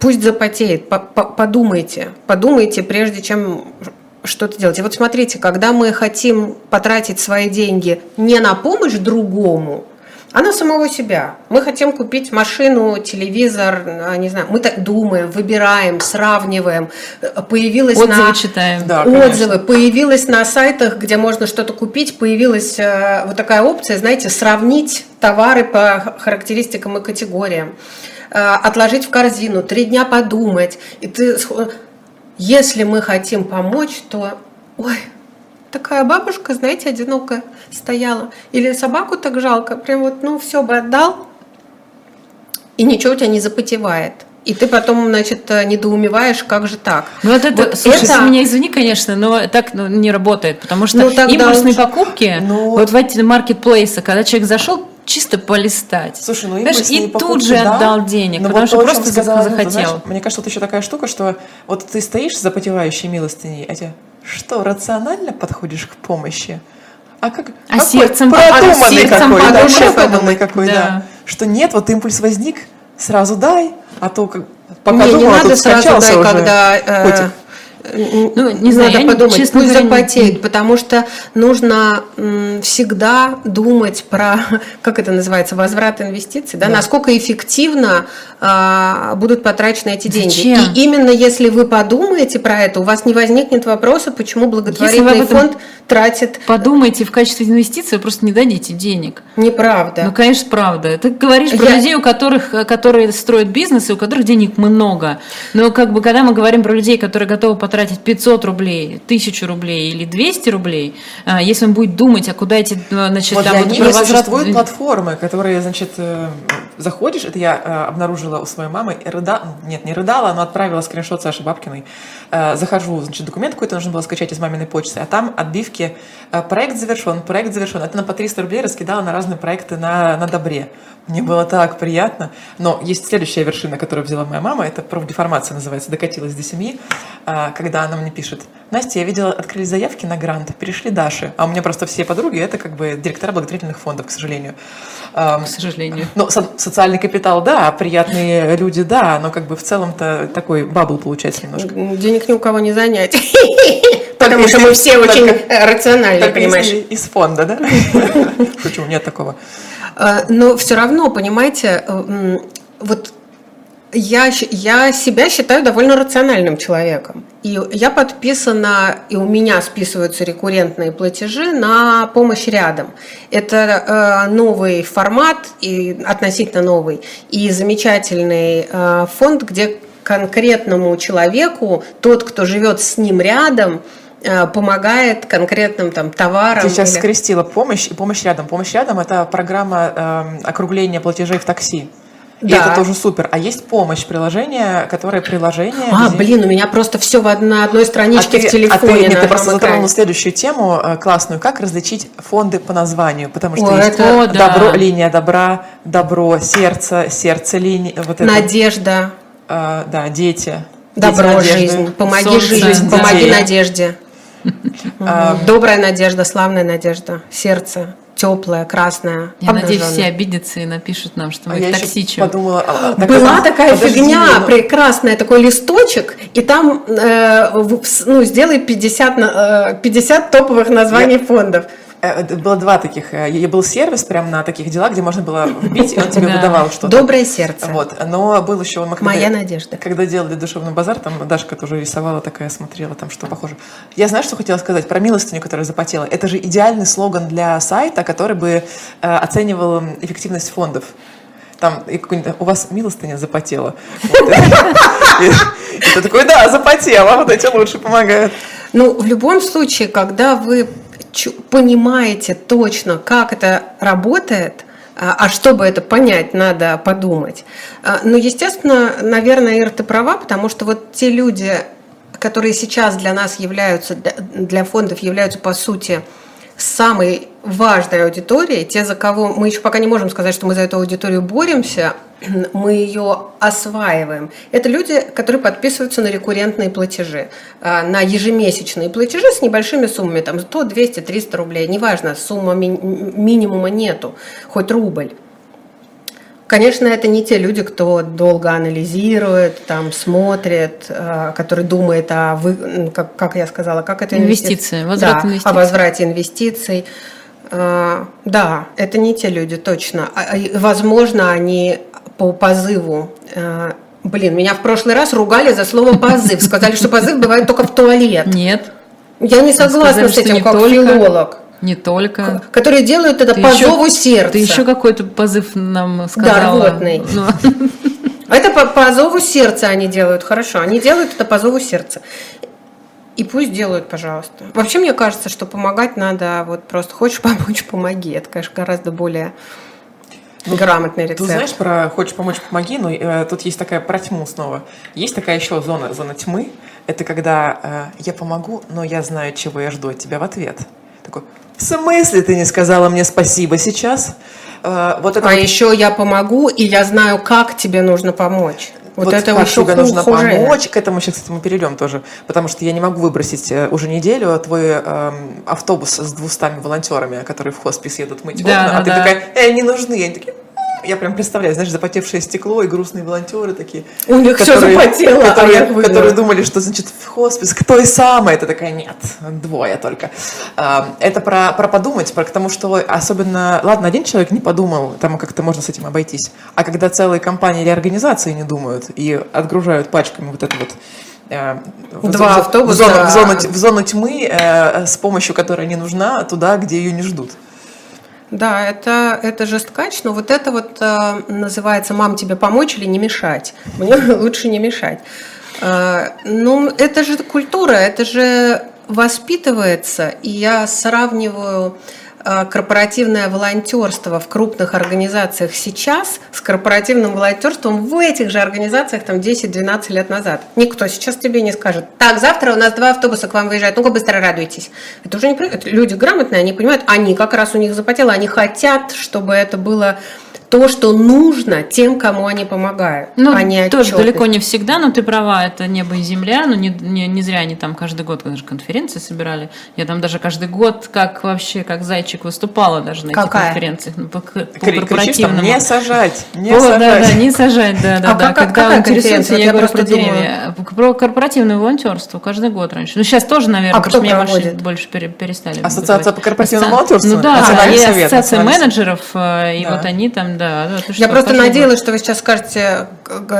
Пусть запотеет, подумайте, подумайте, прежде чем что-то делать. И вот смотрите, когда мы хотим потратить свои деньги не на помощь другому, а на самого себя. Мы хотим купить машину, телевизор, а, не знаю, мы так думаем, выбираем, сравниваем. Появилась
отзывы
на...
читаем.
Да, отзывы. Появилась на сайтах, где можно что-то купить, появилась э, вот такая опция, знаете, сравнить товары по характеристикам и категориям э, отложить в корзину, три дня подумать. И ты если мы хотим помочь, то, ой, такая бабушка, знаете, одинокая стояла. Или собаку так жалко, прям вот, ну, все бы отдал, и ничего у тебя не запотевает. И ты потом, значит, недоумеваешь, как же так.
Ну вот это, вот слушай, это... ты меня извини, конечно, но так ну, не работает, потому что ну, импульсные лучше... покупки, ну... вот в эти маркетплейсы, когда человек зашел, чисто полистать.
Слушай, ну
Знаешь, и покупки, тут же да, отдал денег, потому вот что то, просто сказала, захотел. Ну, знаешь,
мне кажется, вот еще такая штука, что вот ты стоишь за потевающей милостыней, а тебе что, рационально подходишь к помощи? А как?
А какой? сердцем
продуманный
а сердцем
какой, да, продуманный какой, да. да. Что нет, вот импульс возник, сразу дай, а то как пока
не,
думала,
не надо сразу дай,
уже
когда э, ну, не знаю, надо подумать, честно пусть говоря, запотеет, потому что нужно всегда думать про, как это называется, возврат инвестиций, да, да. насколько эффективно а, будут потрачены эти деньги. Зачем? И именно если вы подумаете про это, у вас не возникнет вопроса, почему благотворительный фонд тратит...
Подумайте в качестве инвестиции, вы просто не дадите денег.
Неправда.
Ну, конечно, правда. Ты говоришь про Я... людей, у которых, которые строят бизнес, и у которых денег много. Но как бы, когда мы говорим про людей, которые готовы потратить 500 рублей, 1000 рублей или 200 рублей, а, если он будет думать, а куда эти,
ну, значит, вот там... Для вот них существуют платформы, которые, значит, э, заходишь, это я э, обнаружила у своей мамы, рыдала, нет, не рыдала, но отправила скриншот Саши Бабкиной. Э, захожу, значит, документ какой-то нужно было скачать из маминой почты, а там отбивки «проект завершен, проект завершен». Это на по 300 рублей раскидала на разные проекты на, на Добре. Мне было так приятно. Но есть следующая вершина, которую взяла моя мама, это профдеформация называется, докатилась до семьи, а, когда она мне пишет, Настя, я видела, открыли заявки на грант, перешли Даши. А у меня просто все подруги, это как бы директора благотворительных фондов, к сожалению.
К сожалению.
Ну, со- социальный капитал, да, приятные люди, да, но как бы в целом-то такой бабл получается немножко.
Денег ни у кого не занять. Потому что мы все очень рациональны, понимаешь.
Из фонда, да? Почему нет такого?
А, но все равно, понимаете, э, вот я, я себя считаю довольно рациональным человеком. И я подписана, и у меня списываются рекуррентные платежи на помощь рядом. Это э, новый формат, и относительно новый, и замечательный э, фонд, где конкретному человеку, тот, кто живет с ним рядом, Э, помогает конкретным там товарам.
Ты сейчас или... скрестила помощь и помощь рядом. Помощь рядом – это программа э, округления платежей в такси. И да. это тоже супер. А есть помощь, приложение, которое приложение.
А, где... блин, у меня просто все в на одной страничке а
ты,
в телефоне. А
ты, нет, ты просто затронула следующую тему э, классную. Как различить фонды по названию? Потому что
О,
есть
это...
добро, да. линия добра, добро, сердце, сердце линия. Вот
Надежда.
Это, да, дети.
Добро, дети жизнь. Помоги Солнце, жизнь. Помоги надежде. А, Добрая надежда, славная надежда, сердце теплое, красное.
Я надеюсь, все обидятся и напишут нам, что мы а их токсичим.
подумала,
а, так Была это, такая подожди, фигня но... Ну. прекрасная, такой листочек, и там э, ну, сделай 50, э, 50 топовых названий Я... фондов.
Э, было два таких. Э, был сервис прямо на таких делах, где можно было вбить, и он тебе выдавал что-то.
Доброе сердце.
Вот. Но был еще... Мы,
Моя надежда.
Когда делали душевный базар, там Дашка тоже рисовала такая, смотрела там, что похоже. Я знаю, что хотела сказать про милостыню, которая запотела. Это же идеальный слоган для сайта, который бы э, оценивал эффективность фондов там и у вас милостыня запотела. Ты такой, да, запотела, вот эти лучше помогают.
Ну, в любом случае, когда вы понимаете точно, как это работает, а, а чтобы это понять, надо подумать. А, ну, естественно, наверное, Ира, ты права, потому что вот те люди, которые сейчас для нас являются, для фондов являются, по сути, самой важной аудиторией, те, за кого мы еще пока не можем сказать, что мы за эту аудиторию боремся, мы ее осваиваем. Это люди, которые подписываются на рекуррентные платежи, а, на ежемесячные платежи с небольшими суммами, там 100, 200, 300 рублей, неважно, сумма ми- минимума нету, хоть рубль. Конечно, это не те люди, кто долго анализирует, там смотрит, э, который думает о, вы, как, как я сказала, как это
инвестиции, возврат
да,
инвестиций.
о возврате инвестиций. Э, да, это не те люди, точно. А, возможно, они по позыву э, Блин, меня в прошлый раз ругали за слово позыв. Сказали, что позыв бывает только в туалет.
Нет.
Я не согласна Сказали, с этим, как только... филолог.
Не только.
Которые делают это ты по еще, зову сердца.
Ты еще какой-то позыв нам сказала.
Да, рвотный. Ну. Это по, по зову сердца они делают, хорошо. Они делают это по зову сердца. И пусть делают, пожалуйста. Вообще, мне кажется, что помогать надо, вот просто хочешь помочь, помоги. Это, конечно, гораздо более грамотный рецепт.
Ты знаешь про «хочешь помочь, помоги», но э, тут есть такая про тьму снова. Есть такая еще зона, зона тьмы. Это когда э, я помогу, но я знаю, чего я жду от тебя в ответ. Такой, в смысле ты не сказала мне спасибо сейчас?
Э, вот это а вот... еще я помогу, и я знаю, как тебе нужно помочь.
Вот, вот это еще тебе нужно хуже. помочь, к этому сейчас, кстати, мы перейдем тоже, потому что я не могу выбросить э, уже неделю твой э, автобус с двустами волонтерами, которые в хоспис едут мыть да, окна, да, а ты да. такая, э, не нужны, и они такие, я прям представляю, знаешь, запотевшее стекло и грустные волонтеры такие.
У них которые, все запотело.
Которые, а которые думали, что, значит, в хоспис, кто и самое? Это такая, нет, двое только. А, это про, про подумать, про, потому что особенно, ладно, один человек не подумал, там как-то можно с этим обойтись, а когда целые компании или организации не думают и отгружают пачками вот это вот
э, Два
в,
автобуса.
В зону, в, зону, в зону тьмы, э, с помощью которой не нужна, туда, где ее не ждут.
Да, это, это жесткач, но вот это вот э, называется «мам тебе помочь или не мешать». Мне лучше не мешать. Э, ну, это же культура, это же воспитывается, и я сравниваю корпоративное волонтерство в крупных организациях сейчас с корпоративным волонтерством в этих же организациях там 10-12 лет назад. Никто сейчас тебе не скажет, так, завтра у нас два автобуса к вам выезжают, ну-ка быстро радуйтесь. Это уже не люди грамотные, они понимают, они как раз у них запотело, они хотят, чтобы это было то, что нужно тем, кому они помогают,
ну, а не тоже далеко не всегда, но ты права, это небо и земля, но не, не, не зря они там каждый год даже конференции собирали. Я там даже каждый год, как вообще, как зайчик выступала даже на
Какая?
этих конференциях. Ну, по, по
корпоративному. Там, не сажать, не
О,
сажать.
Да, да, не сажать, да, да. А да. Как, Когда какая конференция? Я, я говорю про деревья. Про корпоративное волонтерство каждый год раньше. Ну, сейчас тоже, наверное,
а
потому
что меня больше,
больше перестали.
Ассоциация по корпоративному волонтерству?
Ну да, а, ассоциация менеджеров, э, и вот они там, да.
Я просто надеялась, что вы сейчас скажете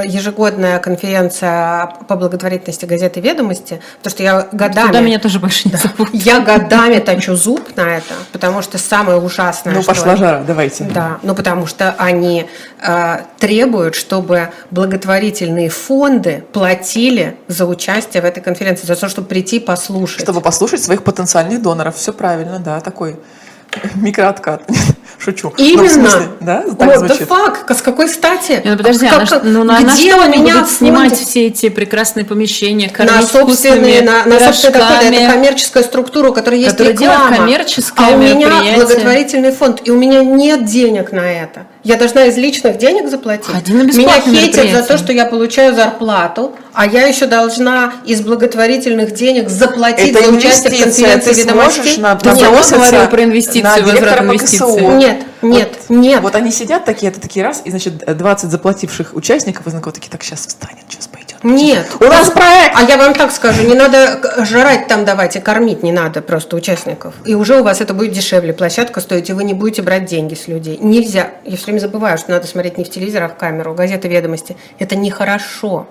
ежегодная конференция по благотворительности газеты «Ведомости», потому что я годами...
Туда меня тоже больше не зовут.
Я годами точу зуб на это, потому что самое ужасное...
Ну, пошла жара, давайте.
Да, ну потому что они э, требуют, чтобы благотворительные фонды платили за участие в этой конференции, за то, чтобы прийти послушать.
Чтобы послушать своих потенциальных доноров. Все правильно, да, такой микрооткат. Шучу.
Именно. Ну,
смысле, да? Так
What звучит. the fuck? С какой стати?
Ну, подожди, как, она, ну, на, на что они будут снимать все эти прекрасные помещения, кормить на собственные,
на, на собственные это коммерческая структура, которая есть которая реклама.
коммерческое
а у меня благотворительный фонд, и у меня нет денег на это. Я должна из личных денег заплатить.
Один
Меня хейтят за то, что я получаю зарплату, а я еще должна из благотворительных денег заплатить
это
за участие в конференции
ты сможешь на,
да я говорю про инвестиции, на возврат инвестиций.
Нет, нет,
вот,
нет.
Вот они сидят такие, это такие раз, и значит 20 заплативших участников из такие, так сейчас встанет, сейчас пойдет
Нет.
У нас проект!
А я вам так скажу, не надо жрать там давать и кормить не надо просто участников. И уже у вас это будет дешевле. Площадка стоит, и вы не будете брать деньги с людей. Нельзя. Я все время забываю, что надо смотреть не в телевизор, а в камеру, газеты ведомости. Это нехорошо.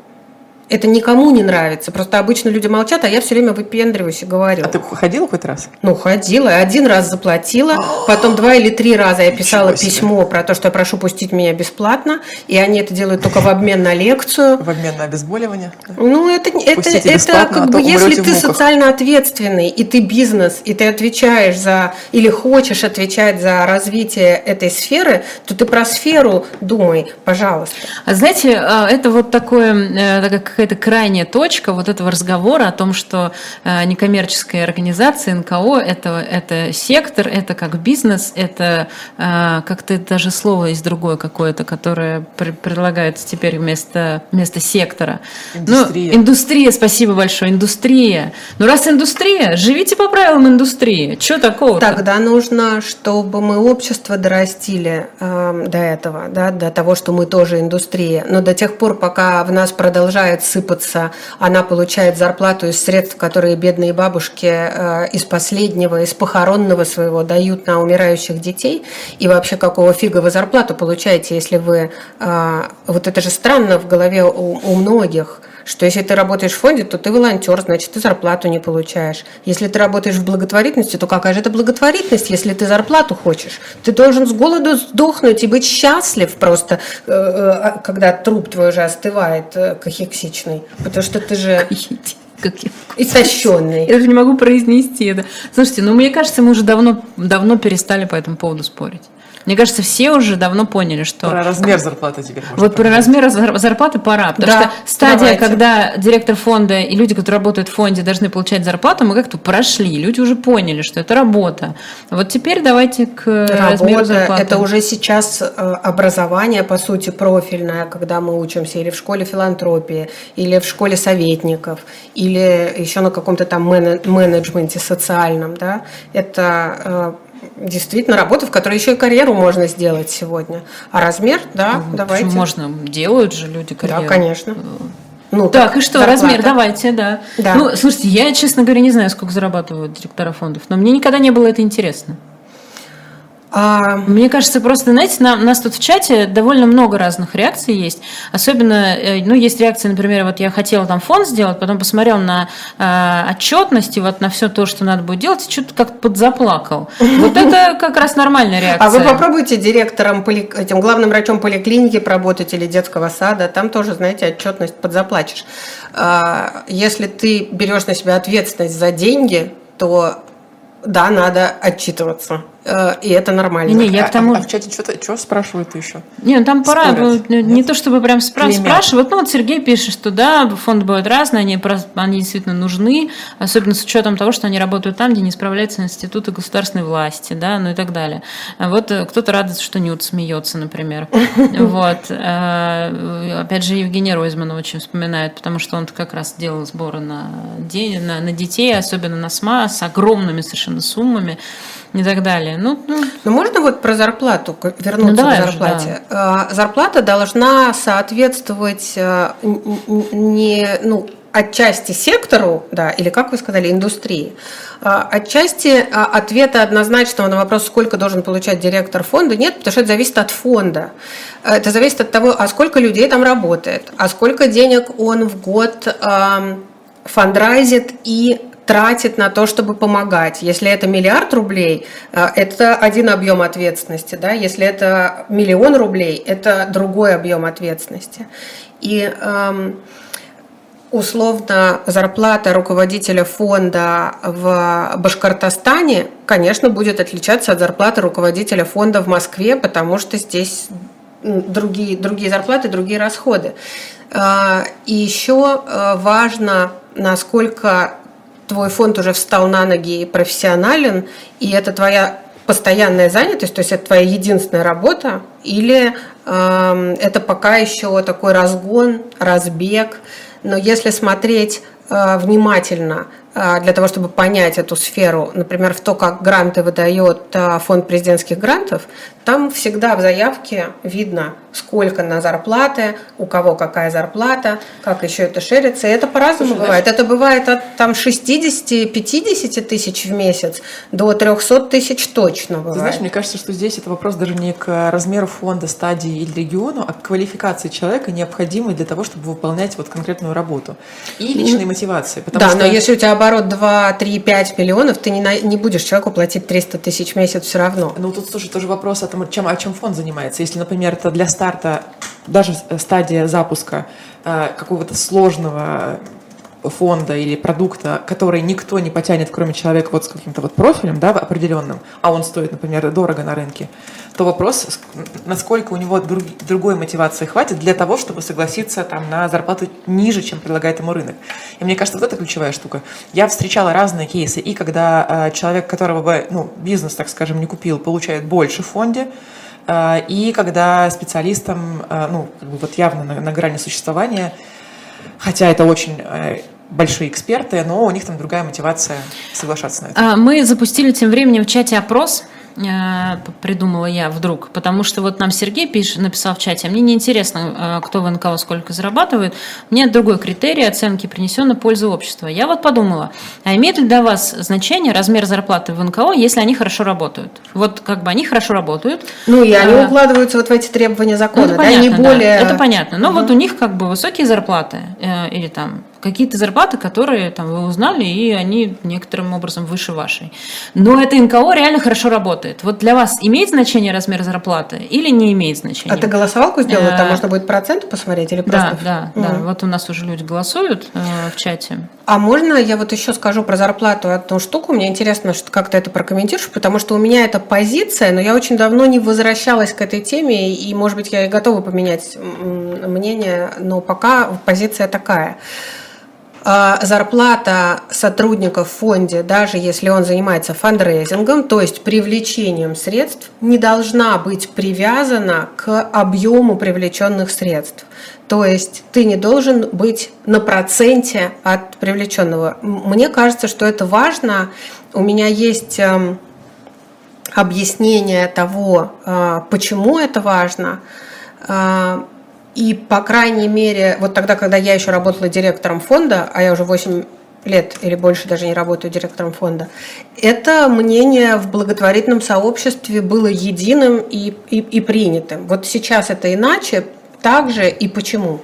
Это никому не нравится. Просто обычно люди молчат, а я все время выпендриваюсь и говорю.
А ты ходила хоть раз?
Ну, ходила. Один раз заплатила, потом два или три раза я писала письмо про то, что я прошу пустить меня бесплатно, и они это делают только в обмен на лекцию.
В обмен на обезболивание?
Ну, это, это, это как а бы, если ты социально ответственный, и ты бизнес, и ты отвечаешь за, или хочешь отвечать за развитие этой сферы, то ты про сферу думай, пожалуйста.
А знаете, а, это вот такое, э, такая какая-то крайняя точка вот этого разговора о том, что э, некоммерческая организация, НКО это, это сектор, это как бизнес, это э, как-то даже слово есть другое какое-то, которое предлагается теперь вместо, вместо сектора.
Индустрия.
Ну, индустрия, спасибо большое, индустрия. Ну, раз индустрия, живите по правилам индустрии. Что такого? -то?
Тогда нужно, чтобы мы общество дорастили э, до этого, да, до того, что мы тоже индустрия. Но до тех пор, пока в нас продолжает сыпаться, она получает зарплату из средств, которые бедные бабушки э, из последнего, из похоронного своего дают на умирающих детей. И вообще, какого фига вы зарплату получаете, если вы... Э, вот это же странно в голове у, у многих – что если ты работаешь в фонде, то ты волонтер, значит, ты зарплату не получаешь. Если ты работаешь в благотворительности, то какая же это благотворительность, если ты зарплату хочешь? Ты должен с голоду сдохнуть и быть счастлив просто, э, когда труп твой уже остывает кахексичный, потому что ты же...
как
истощенный.
Я даже не могу произнести это. Слушайте, ну мне кажется, мы уже давно, давно перестали по этому поводу спорить. Мне кажется, все уже давно поняли, что...
Про размер зарплаты теперь можно
Вот про размер зарплаты пора, потому да, что стадия, давайте. когда директор фонда и люди, которые работают в фонде, должны получать зарплату, мы как-то прошли, люди уже поняли, что это работа. Вот теперь давайте к работа, размеру зарплаты.
Это уже сейчас э, образование, по сути, профильное, когда мы учимся или в школе филантропии, или в школе советников, или еще на каком-то там менеджменте социальном, да, это э, действительно работа, в которой еще и карьеру можно сделать сегодня. А размер, да,
ну,
давайте.
Можно, делают же люди карьеру.
Да, конечно.
Ну, так, так и что, зарплата. размер, давайте, да. да. Ну, слушайте, я, честно говоря, не знаю, сколько зарабатывают директора фондов, но мне никогда не было это интересно. А... Мне кажется, просто, знаете, на, нас тут в чате довольно много разных реакций есть. Особенно, э, ну, есть реакции, например, вот я хотела там фонд сделать, потом посмотрел на э, отчетность и вот на все то, что надо будет делать, и что-то как-то подзаплакал. Вот это как раз нормальная реакция.
А вы попробуйте директором, поли... этим главным врачом поликлиники поработать или детского сада, там тоже, знаете, отчетность подзаплачешь. А, если ты берешь на себя ответственность за деньги, то да, надо отчитываться. Э, и это нормально.
Не, я к тому...
а, а в чате что-то что спрашивают еще?
Не, ну там пора, Спорят. не Нет? то чтобы прям спра- спрашивают, ну вот Сергей пишет, что да, фонды бывают разные, они, они действительно нужны, особенно с учетом того, что они работают там, где не справляются институты государственной власти, да, ну и так далее. А вот э, кто-то радуется, что Нют смеется, например. Вот. Э, опять же, Евгения Ройзмана очень вспоминает, потому что он как раз делал сборы на, на детей, особенно на СМА, с огромными совершенно суммами и так далее. Ну, ну.
Но можно вот про зарплату вернуться ну, давай к зарплате? да. Зарплата должна соответствовать э, не, ну, отчасти сектору, да, или как вы сказали, индустрии, а отчасти а, ответа однозначного на вопрос, сколько должен получать директор фонда, нет, потому что это зависит от фонда. Это зависит от того, а сколько людей там работает, а сколько денег он в год фандрайзит и тратит на то, чтобы помогать. Если это миллиард рублей, э, это один объем ответственности. Да? Если это миллион рублей, это другой объем ответственности. И эм, условно зарплата руководителя фонда в Башкортостане, конечно, будет отличаться от зарплаты руководителя фонда в Москве, потому что здесь другие, другие зарплаты, другие расходы. Э, и еще э, важно, насколько твой фонд уже встал на ноги и профессионален, и это твоя постоянная занятость, то есть это твоя единственная работа, или э, это пока еще такой разгон, разбег. Но если смотреть э, внимательно э, для того, чтобы понять эту сферу, например, в то, как гранты выдает э, фонд президентских грантов, там всегда в заявке видно, сколько на зарплаты, у кого какая зарплата, как еще это шерится. И это по-разному бывает. Это бывает от там 60-50 тысяч в месяц до 300 тысяч точно бывает. Ты
знаешь, мне кажется, что здесь это вопрос даже не к размеру фонда, стадии или региону, а к квалификации человека, необходимой для того, чтобы выполнять вот конкретную работу. И личной мотивации.
Да, что... но если у тебя оборот 2, 3, 5 миллионов, ты не, на, не будешь человеку платить 300 тысяч в месяц все равно.
Ну, тут, слушай, тоже вопрос о том, чем, о чем фонд занимается. Если, например, это для старта, даже стадия запуска э, какого-то сложного фонда или продукта, который никто не потянет, кроме человека вот с каким-то вот профилем, да, определенным, а он стоит, например, дорого на рынке, то вопрос, насколько у него друг, другой мотивации хватит для того, чтобы согласиться там на зарплату ниже, чем предлагает ему рынок. И мне кажется, вот это ключевая штука. Я встречала разные кейсы, и когда э, человек, которого бы, ну, бизнес, так скажем, не купил, получает больше в фонде, и когда специалистам, э, ну, вот явно на, на грани существования, хотя это очень э, большие эксперты, но у них там другая мотивация соглашаться на это.
А, мы запустили тем временем в чате опрос – придумала я вдруг, потому что вот нам Сергей пишет, написал в чате, «А мне не интересно, э, кто в НКО сколько зарабатывает, мне другой критерий оценки принесенной пользы общества. Я вот подумала, а имеет ли для вас значение размер зарплаты в НКО, если они хорошо работают? Вот как бы они хорошо работают.
Ну и они а, укладываются вот в эти требования закона, ну,
это да, понятно, не более... Да, это понятно, но угу. вот у них как бы высокие зарплаты э, или там какие-то зарплаты, которые там вы узнали, и они некоторым образом выше вашей. Но это НКО реально хорошо работает. Вот для вас имеет значение размер зарплаты или не имеет значения?
А ты голосовалку сделала? Там э, можно будет процент посмотреть или просто?
Да, да, да. Вот у нас уже люди голосуют э, в чате.
А можно я вот еще скажу про зарплату одну штуку? Мне интересно, что как ты это прокомментируешь, потому что у меня это позиция, но я очень давно не возвращалась к этой теме, и, может быть, я и готова поменять мнение, но пока позиция такая – зарплата сотрудника в фонде, даже если он занимается фандрейзингом, то есть привлечением средств, не должна быть привязана к объему привлеченных средств. То есть ты не должен быть на проценте от привлеченного. Мне кажется, что это важно. У меня есть эм, объяснение того, э, почему это важно. И, по крайней мере, вот тогда, когда я еще работала директором фонда, а я уже 8 лет или больше даже не работаю директором фонда, это мнение в благотворительном сообществе было единым и, и, и принятым. Вот сейчас это иначе, также и почему?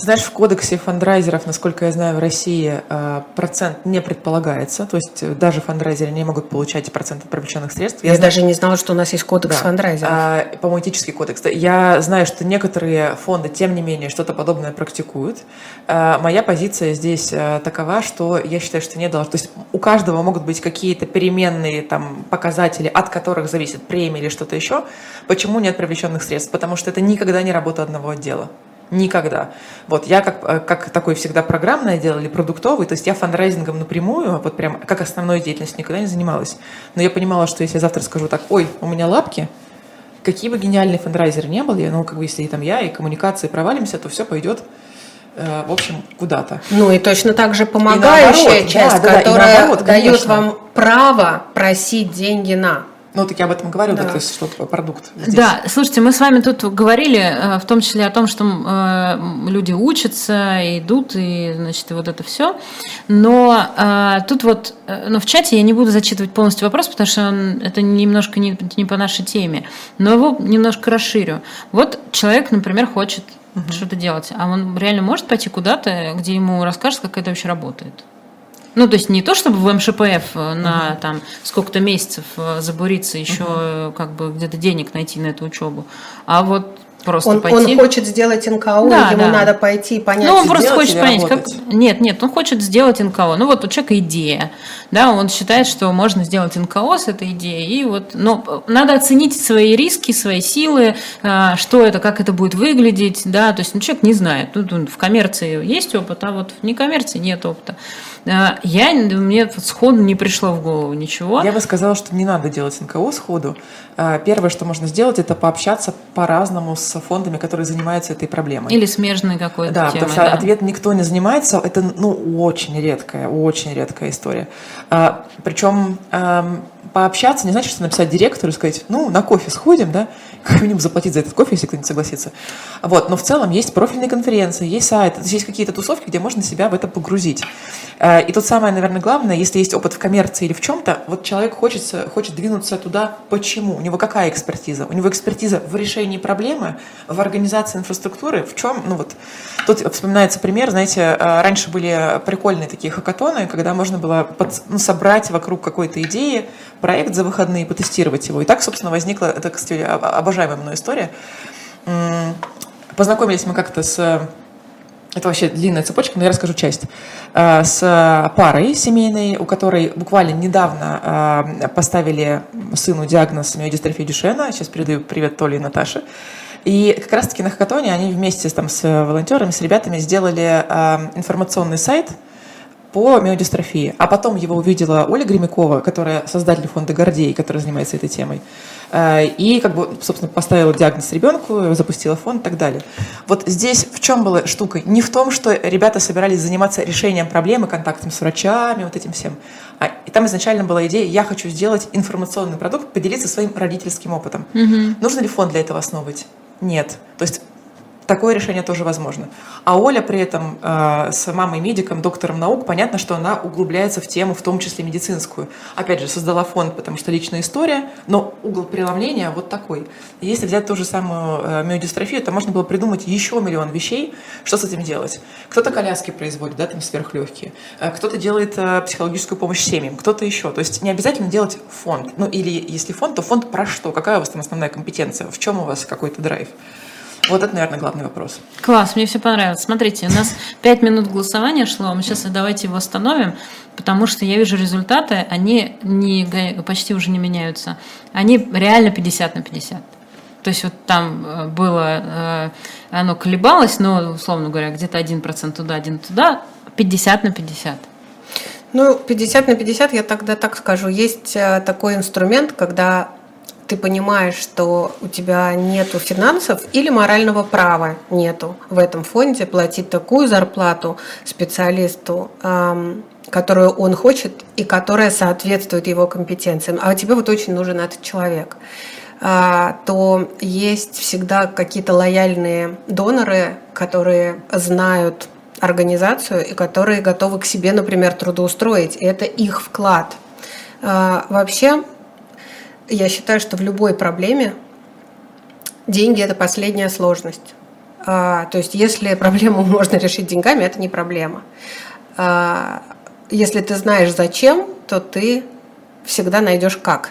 Знаешь, в кодексе фандрайзеров, насколько я знаю, в России э, процент не предполагается. То есть э, даже фандрайзеры не могут получать процент от привлеченных средств.
Я, я знаю, даже не знала, что у нас есть кодекс да, фандрайзеров. А,
по-моему, этический кодекс. Я знаю, что некоторые фонды, тем не менее, что-то подобное практикуют. А, моя позиция здесь такова, что я считаю, что не должно. То есть у каждого могут быть какие-то переменные там, показатели, от которых зависит премия или что-то еще. Почему нет привлеченных средств? Потому что это никогда не работа одного отдела. Никогда. Вот я как, э, как такой всегда программное дело или продуктовый, то есть я фандрайзингом напрямую, вот прям как основной деятельностью никогда не занималась. Но я понимала, что если я завтра скажу так, ой, у меня лапки, какие бы гениальные фандрайзеры не были, ну, как бы если там я и коммуникации провалимся, то все пойдет э, в общем, куда-то.
Ну и точно так же помогающая наоборот, часть, да, которая да, наоборот, дает вам право просить деньги на.
Ну, так я об этом говорю, да. да то есть, что продукт
здесь. Да, слушайте, мы с вами тут говорили, э, в том числе о том, что э, люди учатся, идут, и, значит, и вот это все. Но э, тут вот, ну, в чате я не буду зачитывать полностью вопрос, потому что он, это немножко не, не по нашей теме, но его немножко расширю. Вот человек, например, хочет угу. что-то делать, а он реально может пойти куда-то, где ему расскажут, как это вообще работает? Ну, то есть не то, чтобы в МШПФ э, на uh там сколько-то месяцев э, забуриться, еще uh как бы где-то денег найти на эту учебу, а вот Просто
он,
пойти.
он хочет сделать НКО, да, ему да. надо пойти и понять.
Ну, он просто хочет понять, как... Нет, нет, он хочет сделать НКО. Ну, вот у человека идея, да, он считает, что можно сделать НКО с этой идеей, и вот, но надо оценить свои риски, свои силы, а, что это, как это будет выглядеть, да, то есть ну, человек не знает. Тут в коммерции есть опыт, а вот в некоммерции нет опыта. А, я, мне сходу не пришло в голову ничего.
Я бы сказала, что не надо делать НКО сходу. А, первое, что можно сделать, это пообщаться по-разному с фондами, которые занимаются этой проблемой.
Или смежной какой-то
Да, темой, потому что да. ответ «никто не занимается» – это ну, очень редкая, очень редкая история. А, причем пообщаться не значит, что написать директору и сказать, ну, на кофе сходим, да, как минимум заплатить за этот кофе, если кто-нибудь согласится. Вот, но в целом есть профильные конференции, есть сайт, есть какие-то тусовки, где можно себя в это погрузить. Э, и тут самое, наверное, главное, если есть опыт в коммерции или в чем-то, вот человек хочется, хочет двинуться туда, почему? У него какая экспертиза? У него экспертиза в решении проблемы, в организации инфраструктуры, в чем, ну вот, тут вспоминается пример, знаете, э, раньше были прикольные такие хакатоны, когда можно было под, ну, собрать вокруг какой-то идеи проект за выходные, потестировать его. И так, собственно, возникла, это, кстати, обожаемая мной история. Познакомились мы как-то с это вообще длинная цепочка, но я расскажу часть. Э, с парой семейной, у которой буквально недавно э, поставили сыну диагноз миодистрофии Дюшена. Сейчас передаю привет Толе и Наташе. И как раз-таки на хакатоне они вместе там, с волонтерами, с ребятами сделали э, информационный сайт – по миодистрофии. А потом его увидела Оля Гремякова, которая создатель фонда Гордей, которая занимается этой темой. Э, и, как бы, собственно, поставила диагноз ребенку, запустила фонд и так далее. Вот здесь в чем была штука? Не в том, что ребята собирались заниматься решением проблемы, контактом с врачами, вот этим всем. А, и там изначально была идея, я хочу сделать информационный продукт, поделиться своим родительским опытом. Угу. Нужно ли фонд для этого основывать? Нет. То есть такое решение тоже возможно. А Оля при этом э, с мамой-медиком, доктором наук, понятно, что она углубляется в тему, в том числе медицинскую. Опять же, создала фонд, потому что личная история, но угол преломления вот такой. Если взять ту же самую э, миодистрофию, то можно было придумать еще миллион вещей, что с этим делать. Кто-то коляски производит, да, там сверхлегкие, э, кто-то делает э, психологическую помощь семьям, кто-то еще. То есть не обязательно делать фонд. Ну или если фонд, то фонд про что? Какая у вас там основная компетенция? В чем у вас какой-то драйв? Вот это, наверное, главный вопрос.
Класс, мне все понравилось. Смотрите, у нас 5 минут голосования шло, мы сейчас давайте его остановим, потому что я вижу результаты, они не, почти уже не меняются. Они реально 50 на 50. То есть вот там э, было, э, оно колебалось, но, условно говоря, где-то 1% туда, один туда, 50 на 50.
Ну, 50 на 50, я тогда так скажу. Есть э, такой инструмент, когда ты понимаешь, что у тебя нету финансов или морального права нету в этом фонде платить такую зарплату специалисту, которую он хочет и которая соответствует его компетенциям, а тебе вот очень нужен этот человек а, то есть всегда какие-то лояльные доноры, которые знают организацию и которые готовы к себе, например, трудоустроить. И это их вклад. А, вообще я считаю, что в любой проблеме деньги – это последняя сложность. А, то есть, если проблему можно решить деньгами, это не проблема. А, если ты знаешь зачем, то ты всегда найдешь как.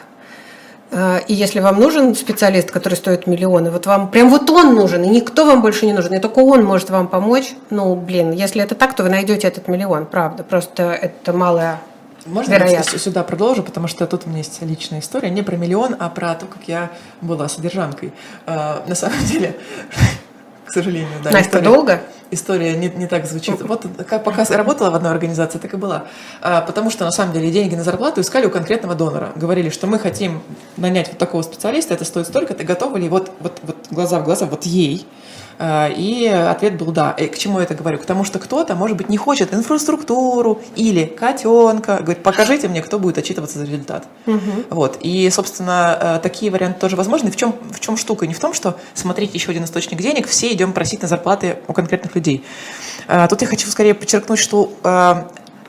А, и если вам нужен специалист, который стоит миллионы, вот вам прям вот он нужен, и никто вам больше не нужен, и только он может вам помочь, ну, блин, если это так, то вы найдете этот миллион, правда. Просто это малая
можно Вероятно. я сюда продолжу, потому что тут у меня есть личная история, не про миллион, а про то, как я была содержанкой. А, на самом деле, к сожалению,
да. Настя, история, долго?
История не, не так звучит. Вот как пока работала в одной организации, так и была. А, потому что, на самом деле, деньги на зарплату искали у конкретного донора. Говорили, что мы хотим нанять вот такого специалиста, это стоит столько, ты готова ли вот, вот, вот глаза в глаза вот ей и ответ был да. И к чему я это говорю? К тому, что кто-то, может быть, не хочет инфраструктуру или котенка. Говорит, покажите мне, кто будет отчитываться за результат. Угу. Вот. И, собственно, э, такие варианты тоже возможны. В чем, в чем штука? Не в том, что смотрите еще один источник денег, все идем просить на зарплаты у конкретных людей. Э, тут я хочу скорее подчеркнуть, что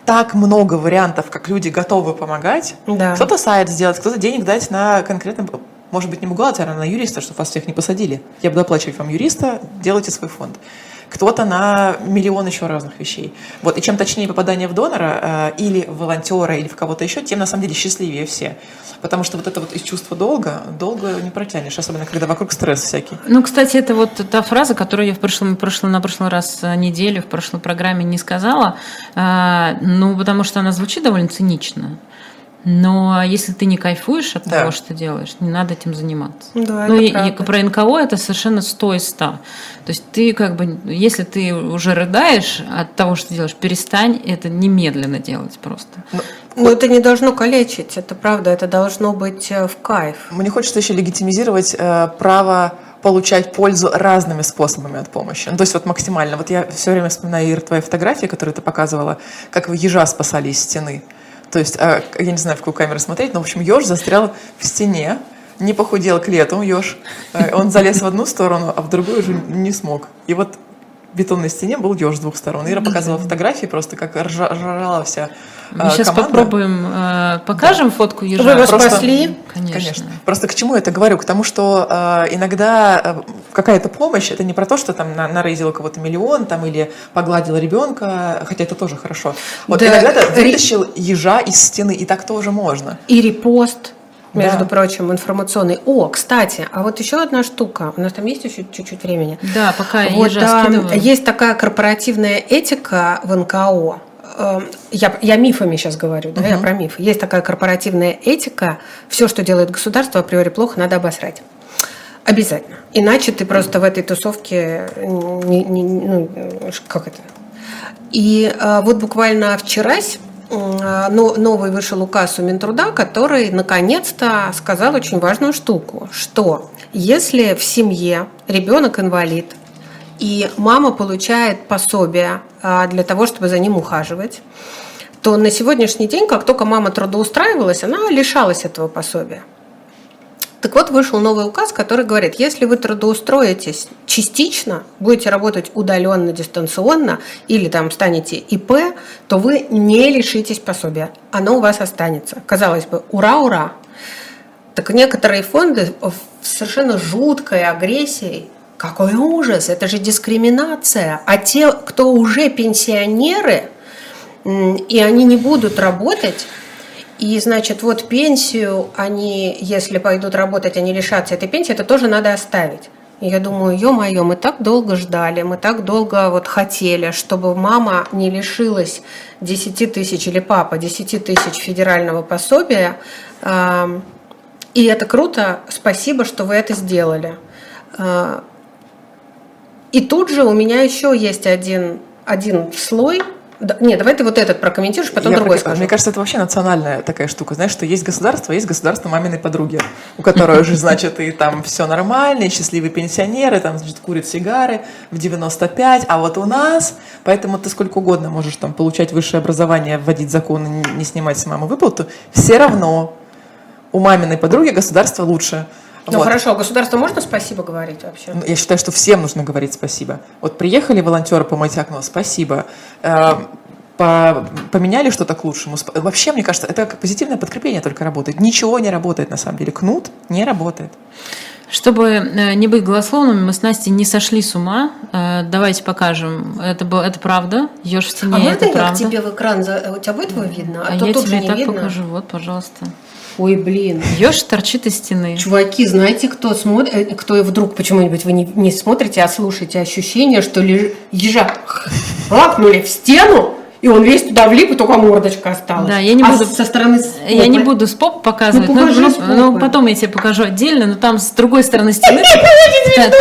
так много вариантов, как люди готовы помогать. Да. Кто-то сайт сделать, кто-то денег дать на конкретный может быть, не бухгалтера, а на юриста, чтобы вас всех не посадили. Я буду оплачивать вам юриста, делайте свой фонд. Кто-то на миллион еще разных вещей. Вот, и чем точнее попадание в донора э, или в волонтера, или в кого-то еще, тем на самом деле счастливее все. Потому что вот это вот из чувства долга, долго не протянешь, особенно когда вокруг стресс всякий.
Ну, кстати, это вот та фраза, которую я в прошлом, прошлом, на прошлый раз э, неделю, в прошлой программе не сказала, э, ну, потому что она звучит довольно цинично. Но если ты не кайфуешь от да. того, что делаешь, не надо этим заниматься. Да, ну, и, и про НКО это совершенно 100 из 100. То есть ты как бы, если ты уже рыдаешь от того, что делаешь, перестань это немедленно делать просто.
Но, ну, Но это не должно калечить, это правда, это должно быть э, в кайф.
Мне хочется еще легитимизировать э, право получать пользу разными способами от помощи. Ну, то есть вот максимально. Вот я все время вспоминаю, Ир, твои фотографии, которые ты показывала, как вы ежа спасали из стены. То есть, а, я не знаю, в какую камеру смотреть, но, в общем, еж застрял в стене, не похудел к лету еж. Э, он залез в одну сторону, а в другую уже не смог. И вот бетонной стене был еж с двух сторон. Ира показывала фотографии просто, как ржала вся
мы сейчас команда. попробуем, э, покажем да. фотку ежа.
Вы его спасли?
Конечно. Конечно. Просто к чему я это говорю? К тому, что э, иногда э, какая-то помощь, это не про то, что там на, нарезила кого-то миллион там, или погладила ребенка, хотя это тоже хорошо. Вот да. иногда ты вытащил ежа из стены, и так тоже можно.
И репост между да. прочим, информационный. О, кстати, а вот еще одна штука. У нас там есть еще чуть-чуть времени.
Да, пока
вот, я а, Есть такая корпоративная этика в НКО. Эм, я, я мифами сейчас говорю, да, угу. я про мифы. Есть такая корпоративная этика, все, что делает государство, априори плохо, надо обосрать. Обязательно. Иначе ты просто в этой тусовке не, не, ну, как это? И а, вот буквально вчерась новый вышел указ у Минтруда, который наконец-то сказал очень важную штуку, что если в семье ребенок инвалид, и мама получает пособие а, для того, чтобы за ним ухаживать, то на сегодняшний день, как только мама трудоустраивалась, она лишалась этого пособия. Так вот, вышел новый указ, который говорит, если вы трудоустроитесь частично, будете работать удаленно, дистанционно, или там станете ИП, то вы не лишитесь пособия. Оно у вас останется. Казалось бы, ура-ура. Так некоторые фонды совершенно жуткой агрессией какой ужас, это же дискриминация. А те, кто уже пенсионеры, и они не будут работать, и, значит, вот пенсию они, если пойдут работать, они лишатся этой пенсии, это тоже надо оставить. И я думаю, ё-моё, мы так долго ждали, мы так долго вот хотели, чтобы мама не лишилась 10 тысяч или папа 10 тысяч федерального пособия. И это круто, спасибо, что вы это сделали. А, и тут же у меня еще есть один, один слой да, нет, давай ты вот этот прокомментируешь, потом я другой про... скажу.
Мне кажется, это вообще национальная такая штука. Знаешь, что есть государство, есть государство маминой подруги, у которой уже, значит, и там все нормально, и счастливые пенсионеры, там, значит, курят сигары в 95, а вот у нас, поэтому ты сколько угодно можешь там получать высшее образование, вводить законы, не снимать с мамы выплату, все равно у маминой подруги государство лучше.
Ну вот. хорошо, государству можно спасибо говорить вообще?
Ну, я считаю, что всем нужно говорить спасибо. Вот приехали волонтеры помыть окно, спасибо. Э, по, поменяли что-то к лучшему. Вообще, мне кажется, это как позитивное подкрепление только работает. Ничего не работает на самом деле. Кнут не работает.
Чтобы э, не быть голословными, мы с Настей не сошли с ума. Э, давайте покажем. Это, это правда. Ешь в стене, а это
я
правда.
к тебе в экран? У тебя будет его видно?
А, а то я тебе и так видно. покажу. Вот, пожалуйста.
Ой, блин.
Еж торчит из стены.
Чуваки, знаете, кто смотрит, э, кто вдруг почему-нибудь вы не, не смотрите, а слушаете ощущение, что леж... ежа лапнули в стену, и он весь туда влип, и только мордочка осталась.
Да, я не а буду со стороны Я не буду с поп показывать, ну, но, но, но потом я тебе покажу отдельно, но там с другой стороны стены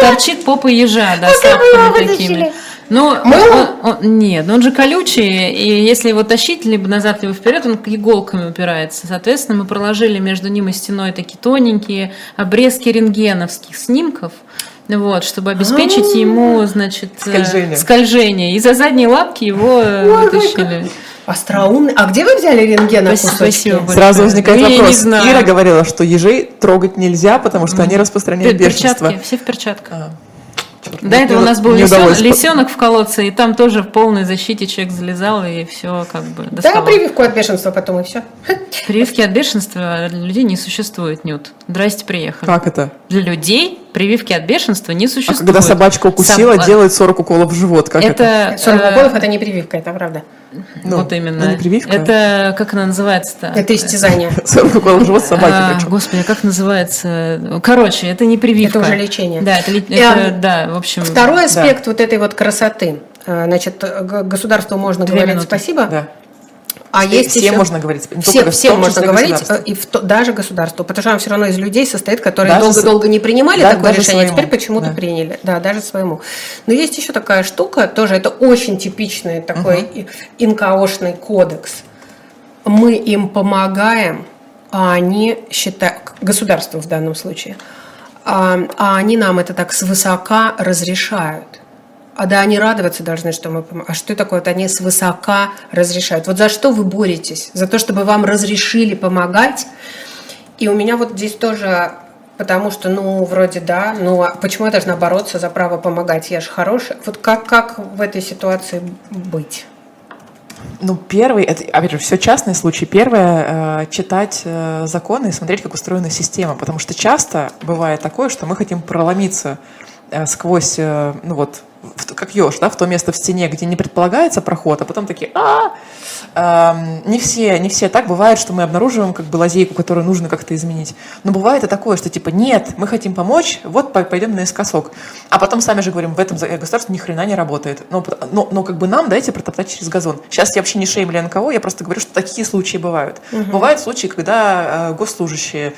торчит попа ежа, да, с лапками такими. Ну, он, он, нет, он же колючий, и если его тащить либо назад, либо вперед, он иголками упирается. Соответственно, мы проложили между ним и стеной такие тоненькие обрезки рентгеновских снимков, вот, чтобы обеспечить А-а-а. ему, значит, э, скольжение. скольжение. И за задние лапки его э, вытащили.
Остроумный. А где вы взяли рентген?
Спасибо Сразу возникает ну, вопрос. Ира говорила, что ежей трогать нельзя, потому что они распространяют бешенство.
Все в перчатках. До этого у нас был лисенок, лисенок в колодце, и там тоже в полной защите человек залезал, и все как бы
доставал. Да, прививку от бешенства потом, и все.
Прививки от бешенства для людей не существует, Нют. Здрасте, приехали.
Как это?
Для людей прививки от бешенства не существует. А
когда собачка укусила, Соб... делает 40 уколов в живот. Как это?
это? 40 э, уколов – это не прививка, это правда.
Ну, вот именно. Ну, не прививка. Это, как она называется-то?
Это истязание.
40 уколов в живот собаки
а, Господи, а как называется? Короче, это не прививка.
Это уже лечение.
Да, это, это да, в общем.
Второй аспект да. вот этой вот красоты. А, значит, государству можно Две говорить минуты. спасибо.
Да.
А все, есть
всем
еще...
можно говорить,
не все, всем можно говорить, э, и в то, даже государству, потому что оно все равно из людей состоит, которые долго-долго не принимали да, такое решение, своему. теперь почему-то да. приняли, да, даже своему. Но есть еще такая штука, тоже это очень типичный такой угу. инкаошный кодекс. Мы им помогаем, а они считают, государство в данном случае, а, а они нам это так свысока разрешают. А да, они радоваться должны, что мы помогаем. А что такое? Вот они свысока разрешают. Вот за что вы боретесь? За то, чтобы вам разрешили помогать? И у меня вот здесь тоже Потому что, ну, вроде да, а почему я должна бороться за право помогать? Я же хорошая. Вот как, как в этой ситуации быть?
Ну, первый, это, опять же, все частные случаи. Первое, э, читать э, законы и смотреть, как устроена система. Потому что часто бывает такое, что мы хотим проломиться э, сквозь, ну вот, как еж, да, в то место в стене, где не предполагается проход, а потом такие, а, эм, не все, не все так бывает, что мы обнаруживаем как бы лазейку, которую нужно как-то изменить. Но бывает и такое, что типа нет, мы хотим помочь, вот пойдем наискосок, а потом сами же говорим, в этом государстве ни хрена не работает, но, но, но как бы нам дайте протоптать через газон. Сейчас я вообще не шеймлю НКО, я просто говорю, что такие случаи бывают. Угу. Бывают случаи, когда э, госслужащие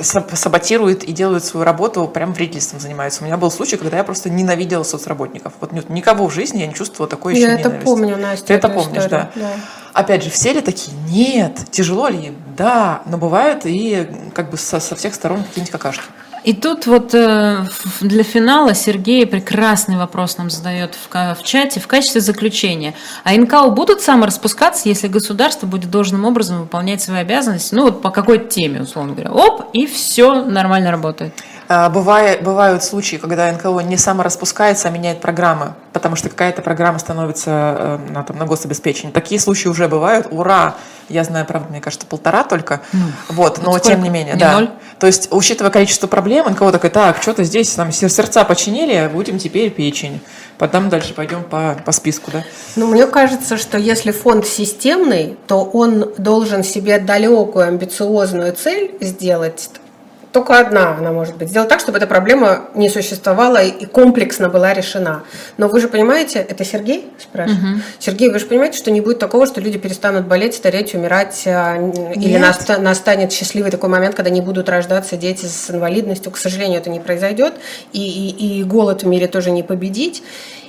саботируют и делают свою работу, прям вредительством занимаются. У меня был случай, когда я просто ненавидела соцработников. Вот никого в жизни я не чувствовала такой
еще
Я
это помню, Настя.
Ты это помнишь, да. да. Опять же, все ли такие? Нет. Тяжело ли им? Да. Но бывают и как бы со, со всех сторон какие-нибудь какашки.
И тут вот э, для финала Сергей прекрасный вопрос нам задает в, чате в качестве заключения. А НКО будут самораспускаться, если государство будет должным образом выполнять свои обязанности, ну вот по какой-то теме, условно говоря, оп, и все нормально работает.
А, бывает, бывают случаи, когда НКО не самораспускается, а меняет программы, потому что какая-то программа становится э, на, там, на гособеспечение. Такие случаи уже бывают. Ура! Я знаю, правда, мне кажется, полтора только. Ну, вот, но сколько? тем не менее, не да. Ноль? То есть, учитывая количество проблем, НКО такой, так, что-то здесь там сердца починили, будем теперь печень. Потом дальше пойдем по, по списку, да?
Ну, мне кажется, что если фонд системный, то он должен себе далекую амбициозную цель сделать, только одна она может быть. Сделать так, чтобы эта проблема не существовала и комплексно была решена. Но вы же понимаете, это Сергей спрашивает? Угу. Сергей, вы же понимаете, что не будет такого, что люди перестанут болеть, стареть, умирать, а, Нет. или настанет счастливый такой момент, когда не будут рождаться дети с инвалидностью. К сожалению, это не произойдет. И, и, и голод в мире тоже не победить.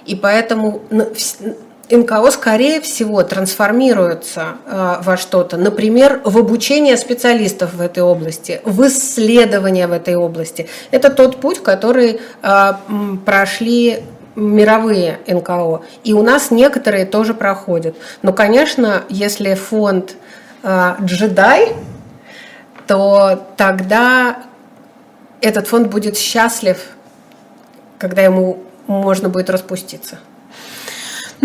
И поэтому НКО, скорее всего, трансформируется э, во что-то, например, в обучение специалистов в этой области, в исследования в этой области. Это тот путь, который э, прошли мировые НКО. И у нас некоторые тоже проходят. Но, конечно, если фонд э, джедай, то тогда этот фонд будет счастлив, когда ему можно будет распуститься.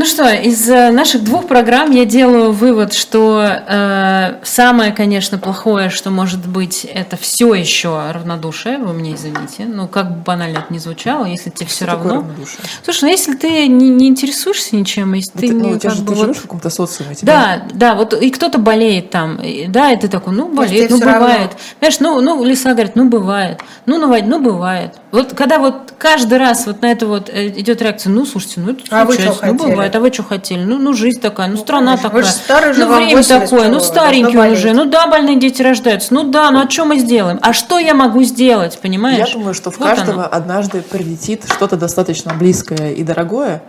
Ну что, из э, наших двух программ я делаю вывод, что э, самое, конечно, плохое, что может быть, это все еще равнодушие. Вы мне извините. Ну, как бы банально это ни звучало, если тебе все равно. Слушай, ну если ты не, не интересуешься ничем, если ну, ты, ты
не. Ну,
как
же,
бы,
ты вот... в каком-то социуме.
Тебя... Да, да, вот и кто-то болеет там, и, да, и ты такой, ну, болеет, ну, бывает. Равно. Знаешь, ну, ну, Лиса говорит, ну, бывает. Ну, ну, ну, бывает. Вот когда вот каждый раз вот на это вот э, идет реакция, ну, слушайте, ну, это
а случается,
ну, бывает, а вы что хотели? Ну, ну жизнь такая, ну, страна
вы
такая,
же старый
ну, время такое, ну, старенький он уже, ну, да, больные дети рождаются, ну, да, ну, а что мы сделаем? А что я могу сделать, понимаешь?
Я думаю, что в вот каждого оно. однажды прилетит что-то достаточно близкое и дорогое,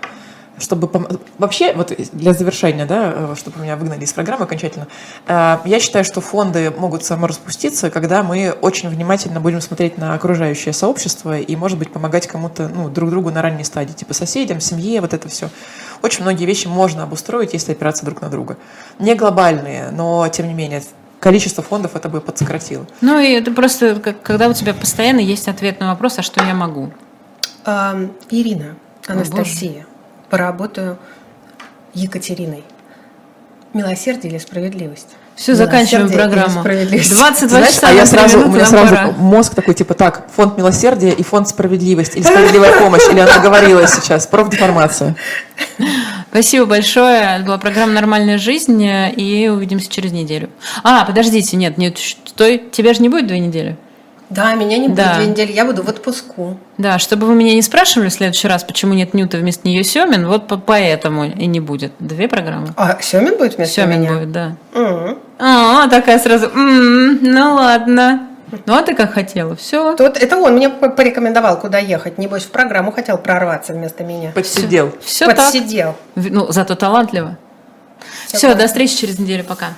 чтобы пом... вообще вот для завершения, да, э, чтобы меня выгнали из программы окончательно, э, я считаю, что фонды могут самораспуститься, когда мы очень внимательно будем смотреть на окружающее сообщество и, может быть, помогать кому-то, ну, друг другу на ранней стадии, типа соседям, семье, вот это все. Очень многие вещи можно обустроить, если опираться друг на друга. Не глобальные, но тем не менее количество фондов это бы подсократило.
Ну и это просто, когда у тебя постоянно есть ответ на вопрос, а что я могу?
А, Ирина, Анастасия поработаю Екатериной. Милосердие или справедливость?
Все, заканчиваем программу. 22
Знаешь,
часа
а я сразу, у меня сразу пора. мозг такой, типа, так, фонд милосердия и фонд справедливость, или справедливая помощь, или она говорила сейчас, профдеформация.
Спасибо большое. Это была программа «Нормальная жизнь», и увидимся через неделю. А, подождите, нет, нет, стой, тебя же не будет две недели?
Да, меня не будет да. две недели, я буду в отпуску.
Да, чтобы вы меня не спрашивали в следующий раз, почему нет Нюта вместо нее Семин, вот по поэтому и не будет. Две программы.
А Семин будет вместо
Семин
меня?
будет, да. Mm-hmm. А, такая сразу, м-м, ну ладно. Ну, а ты как хотела, все.
Тут это он мне порекомендовал, куда ехать. Небось, в программу хотел прорваться вместо меня.
Подсидел.
Все,
Подсидел.
Так. Ну, зато талантливо. Все, все до встречи через неделю, пока.